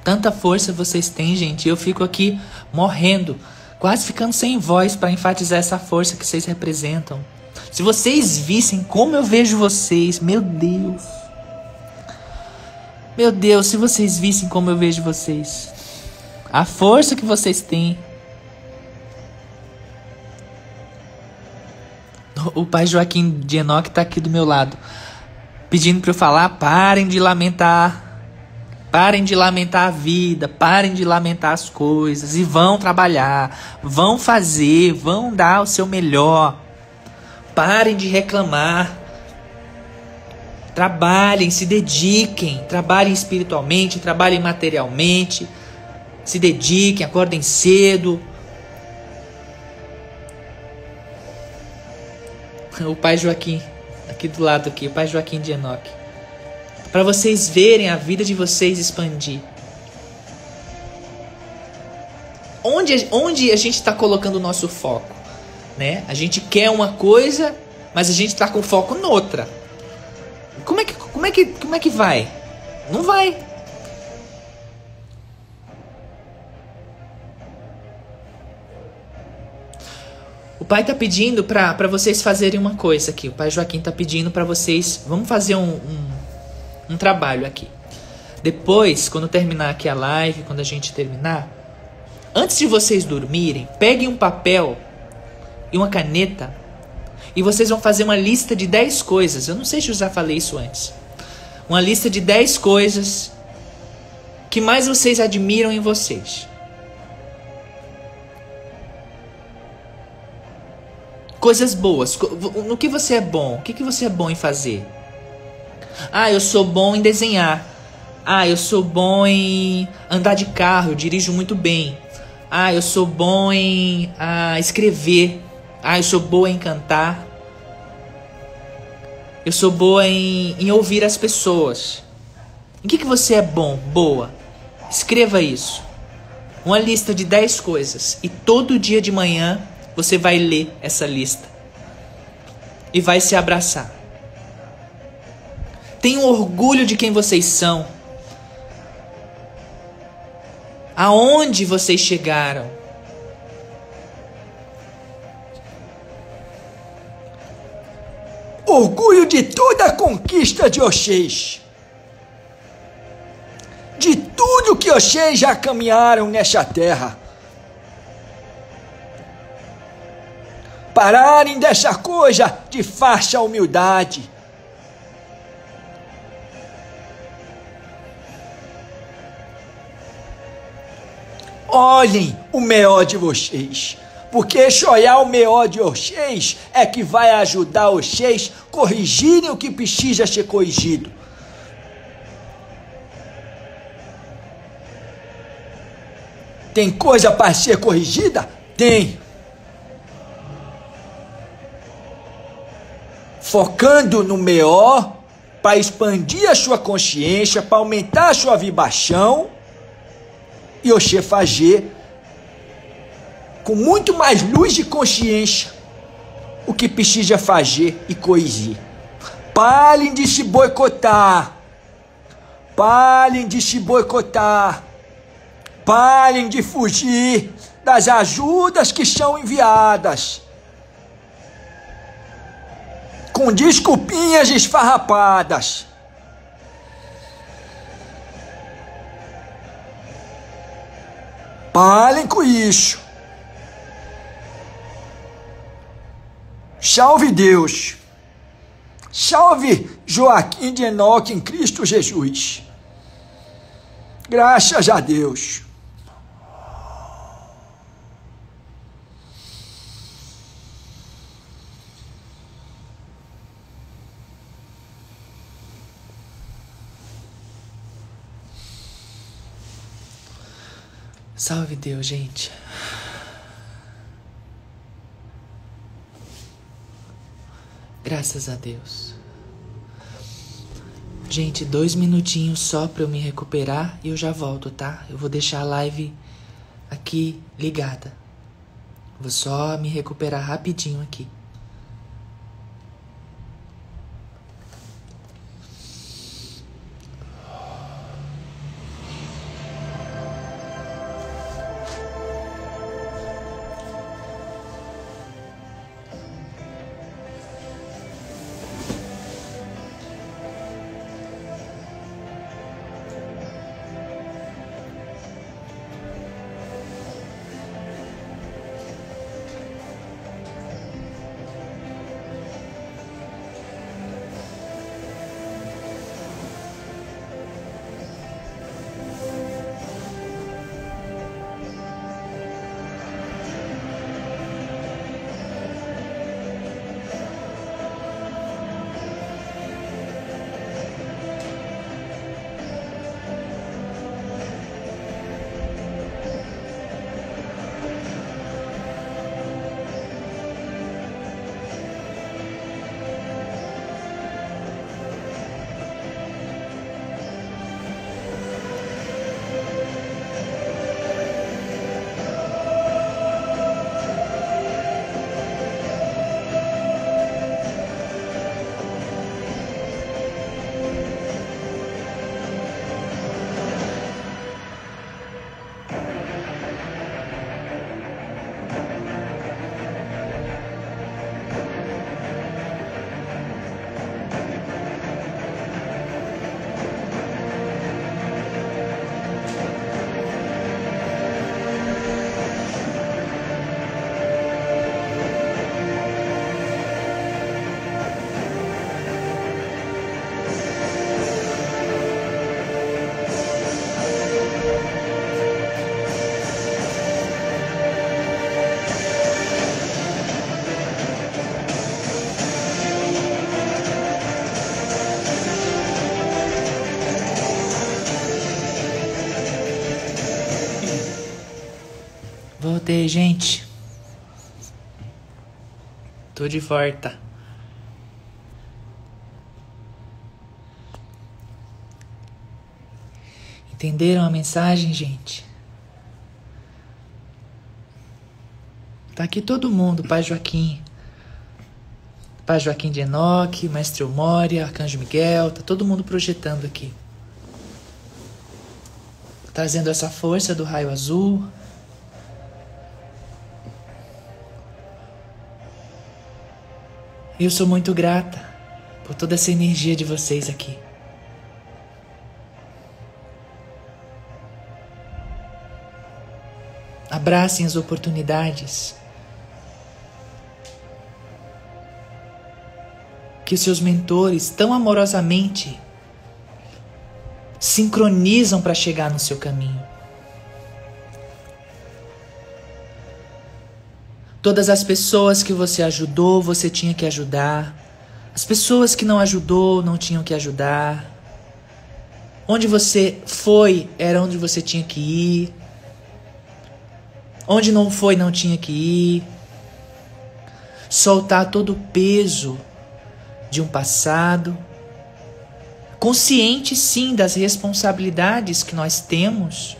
Tanta força vocês têm, gente. Eu fico aqui morrendo, quase ficando sem voz para enfatizar essa força que vocês representam. Se vocês vissem como eu vejo vocês, meu Deus. Meu Deus, se vocês vissem como eu vejo vocês. A força que vocês têm. O pai Joaquim de Enoch tá aqui do meu lado, pedindo para eu falar: parem de lamentar. Parem de lamentar a vida, parem de lamentar as coisas e vão trabalhar, vão fazer, vão dar o seu melhor. Parem de reclamar. Trabalhem, se dediquem, trabalhem espiritualmente, trabalhem materialmente, se dediquem, acordem cedo. O pai Joaquim, aqui do lado aqui, o pai Joaquim de Enoque para vocês verem a vida de vocês expandir. Onde, onde a gente está colocando o nosso foco? Né? A gente quer uma coisa, mas a gente está com foco noutra. Como é que, como é que, como é que vai? Não vai. O pai está pedindo para vocês fazerem uma coisa aqui. O pai Joaquim está pedindo para vocês. Vamos fazer um, um um trabalho aqui. Depois, quando terminar aqui a live, quando a gente terminar, antes de vocês dormirem, peguem um papel e uma caneta e vocês vão fazer uma lista de 10 coisas. Eu não sei se eu já falei isso antes. Uma lista de 10 coisas que mais vocês admiram em vocês. Coisas boas. No que você é bom? O que, que você é bom em fazer? Ah, eu sou bom em desenhar. Ah, eu sou bom em andar de carro, eu dirijo muito bem. Ah, eu sou bom em ah, escrever. Ah, eu sou boa em cantar. Eu sou boa em, em ouvir as pessoas. Em que, que você é bom, boa? Escreva isso. Uma lista de 10 coisas. E todo dia de manhã você vai ler essa lista. E vai se abraçar. Tenham orgulho de quem vocês são. Aonde vocês chegaram? Orgulho de toda a conquista de Oxês. De tudo que Oxês já caminharam nesta terra. Pararem dessa coisa de farsa humildade Olhem o melhor de vocês. Porque olhar o melhor de vocês é que vai ajudar vocês corrigirem o que precisa ser corrigido. Tem coisa para ser corrigida? Tem. Focando no melhor para expandir a sua consciência, para aumentar a sua vibração e Oxê fazer com muito mais luz de consciência o que precisa fazer e coisir. Parem de se boicotar. Parem de se boicotar. Parem de fugir das ajudas que são enviadas. Com desculpinhas esfarrapadas. Parem com isso. Salve Deus. Salve Joaquim de Enoque em Cristo Jesus. Graças a Deus. Salve Deus, gente. Graças a Deus. Gente, dois minutinhos só para eu me recuperar e eu já volto, tá? Eu vou deixar a live aqui ligada. Vou só me recuperar rapidinho aqui. Voltei, gente. Tô de volta. Entenderam a mensagem, gente? Tá aqui todo mundo, Pai Joaquim. Pai Joaquim de Enoque, Mestre Omória, Arcanjo Miguel, tá todo mundo projetando aqui. trazendo essa força do raio azul. Eu sou muito grata por toda essa energia de vocês aqui. Abracem as oportunidades. Que os seus mentores tão amorosamente sincronizam para chegar no seu caminho. Todas as pessoas que você ajudou, você tinha que ajudar. As pessoas que não ajudou, não tinham que ajudar. Onde você foi, era onde você tinha que ir. Onde não foi, não tinha que ir. Soltar todo o peso de um passado consciente sim das responsabilidades que nós temos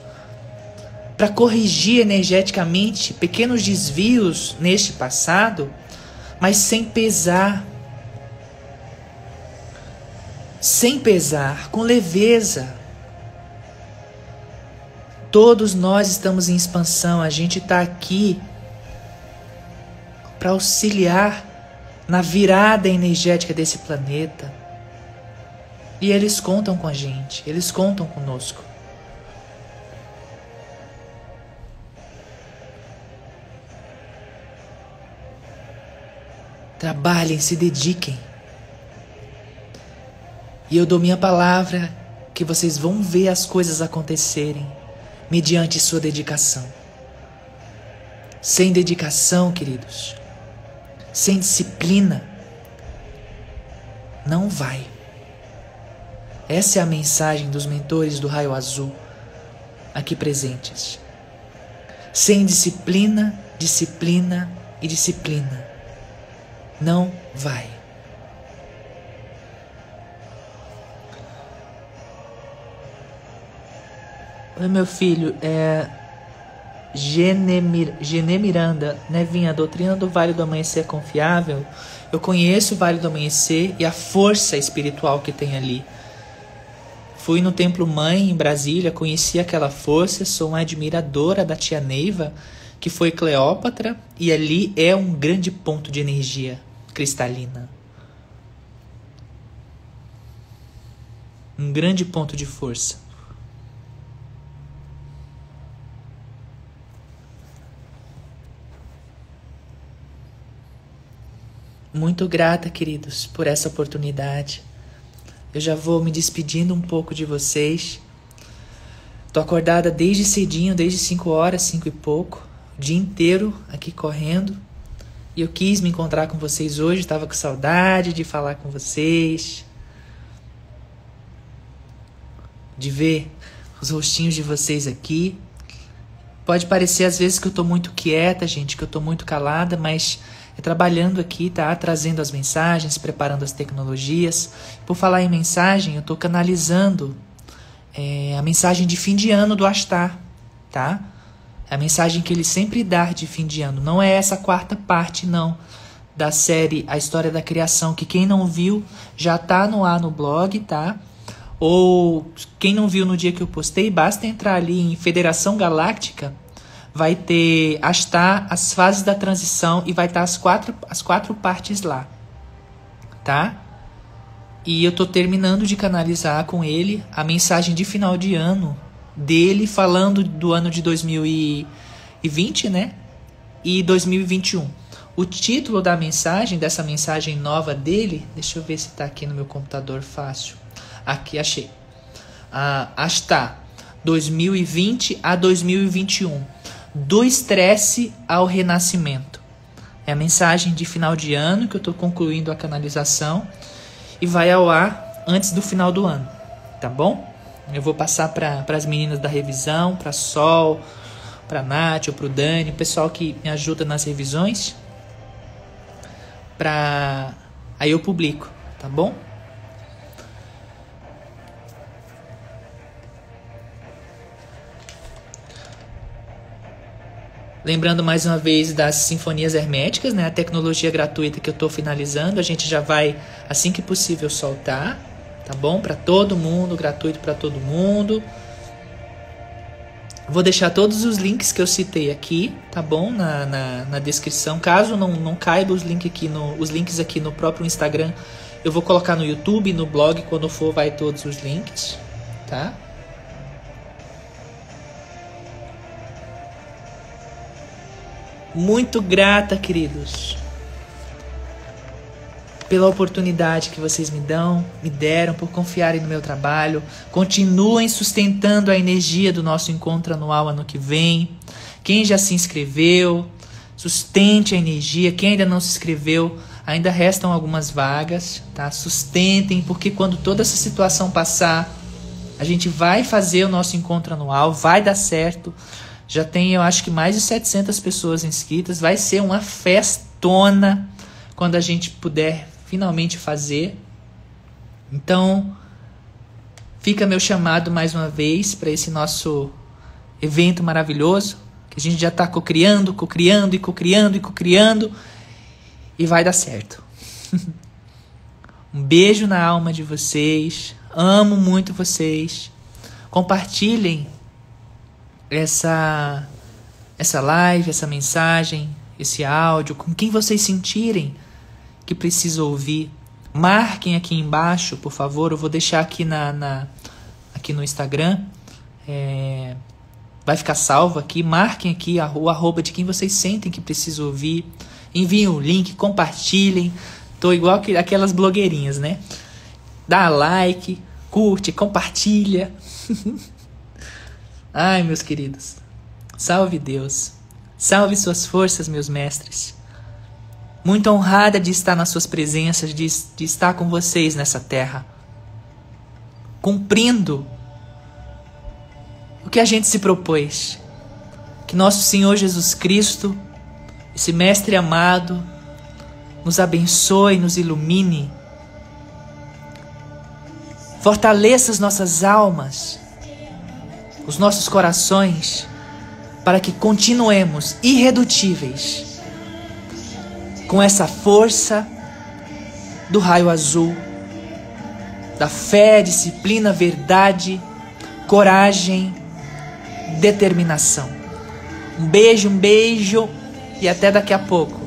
para corrigir energeticamente pequenos desvios neste passado, mas sem pesar. Sem pesar, com leveza. Todos nós estamos em expansão, a gente está aqui para auxiliar na virada energética desse planeta. E eles contam com a gente, eles contam conosco. Trabalhem, se dediquem. E eu dou minha palavra que vocês vão ver as coisas acontecerem mediante sua dedicação. Sem dedicação, queridos, sem disciplina, não vai. Essa é a mensagem dos mentores do raio azul aqui presentes. Sem disciplina, disciplina e disciplina. Não vai. Oi, meu filho, é. Genemir, Gene Miranda, Nevinha, a doutrina do Vale do Amanhecer é confiável? Eu conheço o Vale do Amanhecer e a força espiritual que tem ali. Fui no Templo Mãe em Brasília, conheci aquela força, sou uma admiradora da tia Neiva, que foi Cleópatra, e ali é um grande ponto de energia cristalina. Um grande ponto de força. Muito grata, queridos, por essa oportunidade. Eu já vou me despedindo um pouco de vocês. Tô acordada desde cedinho, desde 5 horas, 5 e pouco, o dia inteiro aqui correndo. E eu quis me encontrar com vocês hoje, estava com saudade de falar com vocês. De ver os rostinhos de vocês aqui. Pode parecer às vezes que eu tô muito quieta, gente, que eu tô muito calada, mas é trabalhando aqui, tá? Trazendo as mensagens, preparando as tecnologias. Por falar em mensagem, eu estou canalizando é, a mensagem de fim de ano do Astar, tá? A mensagem que ele sempre dá de fim de ano. Não é essa quarta parte, não, da série A História da Criação, que quem não viu já tá no ar no blog, tá? Ou quem não viu no dia que eu postei, basta entrar ali em Federação Galáctica vai ter Astar, as fases da transição e vai estar as quatro, as quatro partes lá, tá? E eu tô terminando de canalizar com ele a mensagem de final de ano dele falando do ano de 2020, né? E 2021. O título da mensagem, dessa mensagem nova dele, deixa eu ver se tá aqui no meu computador fácil. Aqui achei. Ah, Astar 2020 a 2021 do estresse ao renascimento. É a mensagem de final de ano que eu estou concluindo a canalização e vai ao ar antes do final do ano, tá bom? Eu vou passar para as meninas da revisão, para Sol, para Nath ou para o Dani, o pessoal que me ajuda nas revisões, para aí eu publico, tá bom? Lembrando mais uma vez das sinfonias herméticas, né? A tecnologia gratuita que eu estou finalizando, a gente já vai assim que possível soltar, tá bom? Para todo mundo, gratuito para todo mundo. Vou deixar todos os links que eu citei aqui, tá bom? Na, na, na descrição. Caso não, não caiba os, link aqui no, os links aqui no próprio Instagram, eu vou colocar no YouTube, no blog, quando for vai todos os links, tá? Muito grata, queridos pela oportunidade que vocês me dão, me deram, por confiarem no meu trabalho. Continuem sustentando a energia do nosso encontro anual ano que vem. Quem já se inscreveu, sustente a energia. Quem ainda não se inscreveu, ainda restam algumas vagas, tá? Sustentem, porque quando toda essa situação passar, a gente vai fazer o nosso encontro anual, vai dar certo. Já tem, eu acho que mais de 700 pessoas inscritas. Vai ser uma festona quando a gente puder finalmente fazer. Então, fica meu chamado mais uma vez para esse nosso evento maravilhoso, que a gente já está cocriando, cocriando e cocriando e cocriando e vai dar certo. um beijo na alma de vocês. Amo muito vocês. Compartilhem essa essa live, essa mensagem, esse áudio com quem vocês sentirem que precisa ouvir. Marquem aqui embaixo, por favor. Eu vou deixar aqui, na, na aqui no Instagram. É, vai ficar salvo aqui. Marquem aqui o arroba de quem vocês sentem que precisa ouvir. Enviem o link, compartilhem. Tô igual que aquelas blogueirinhas, né? Dá like, curte, compartilha. Ai, meus queridos. Salve Deus. Salve suas forças, meus mestres muito honrada de estar nas suas presenças, de, de estar com vocês nessa terra, cumprindo o que a gente se propôs. Que nosso Senhor Jesus Cristo, esse Mestre amado, nos abençoe, nos ilumine, fortaleça as nossas almas, os nossos corações, para que continuemos irredutíveis com essa força do raio azul, da fé, disciplina, verdade, coragem, determinação. Um beijo, um beijo e até daqui a pouco.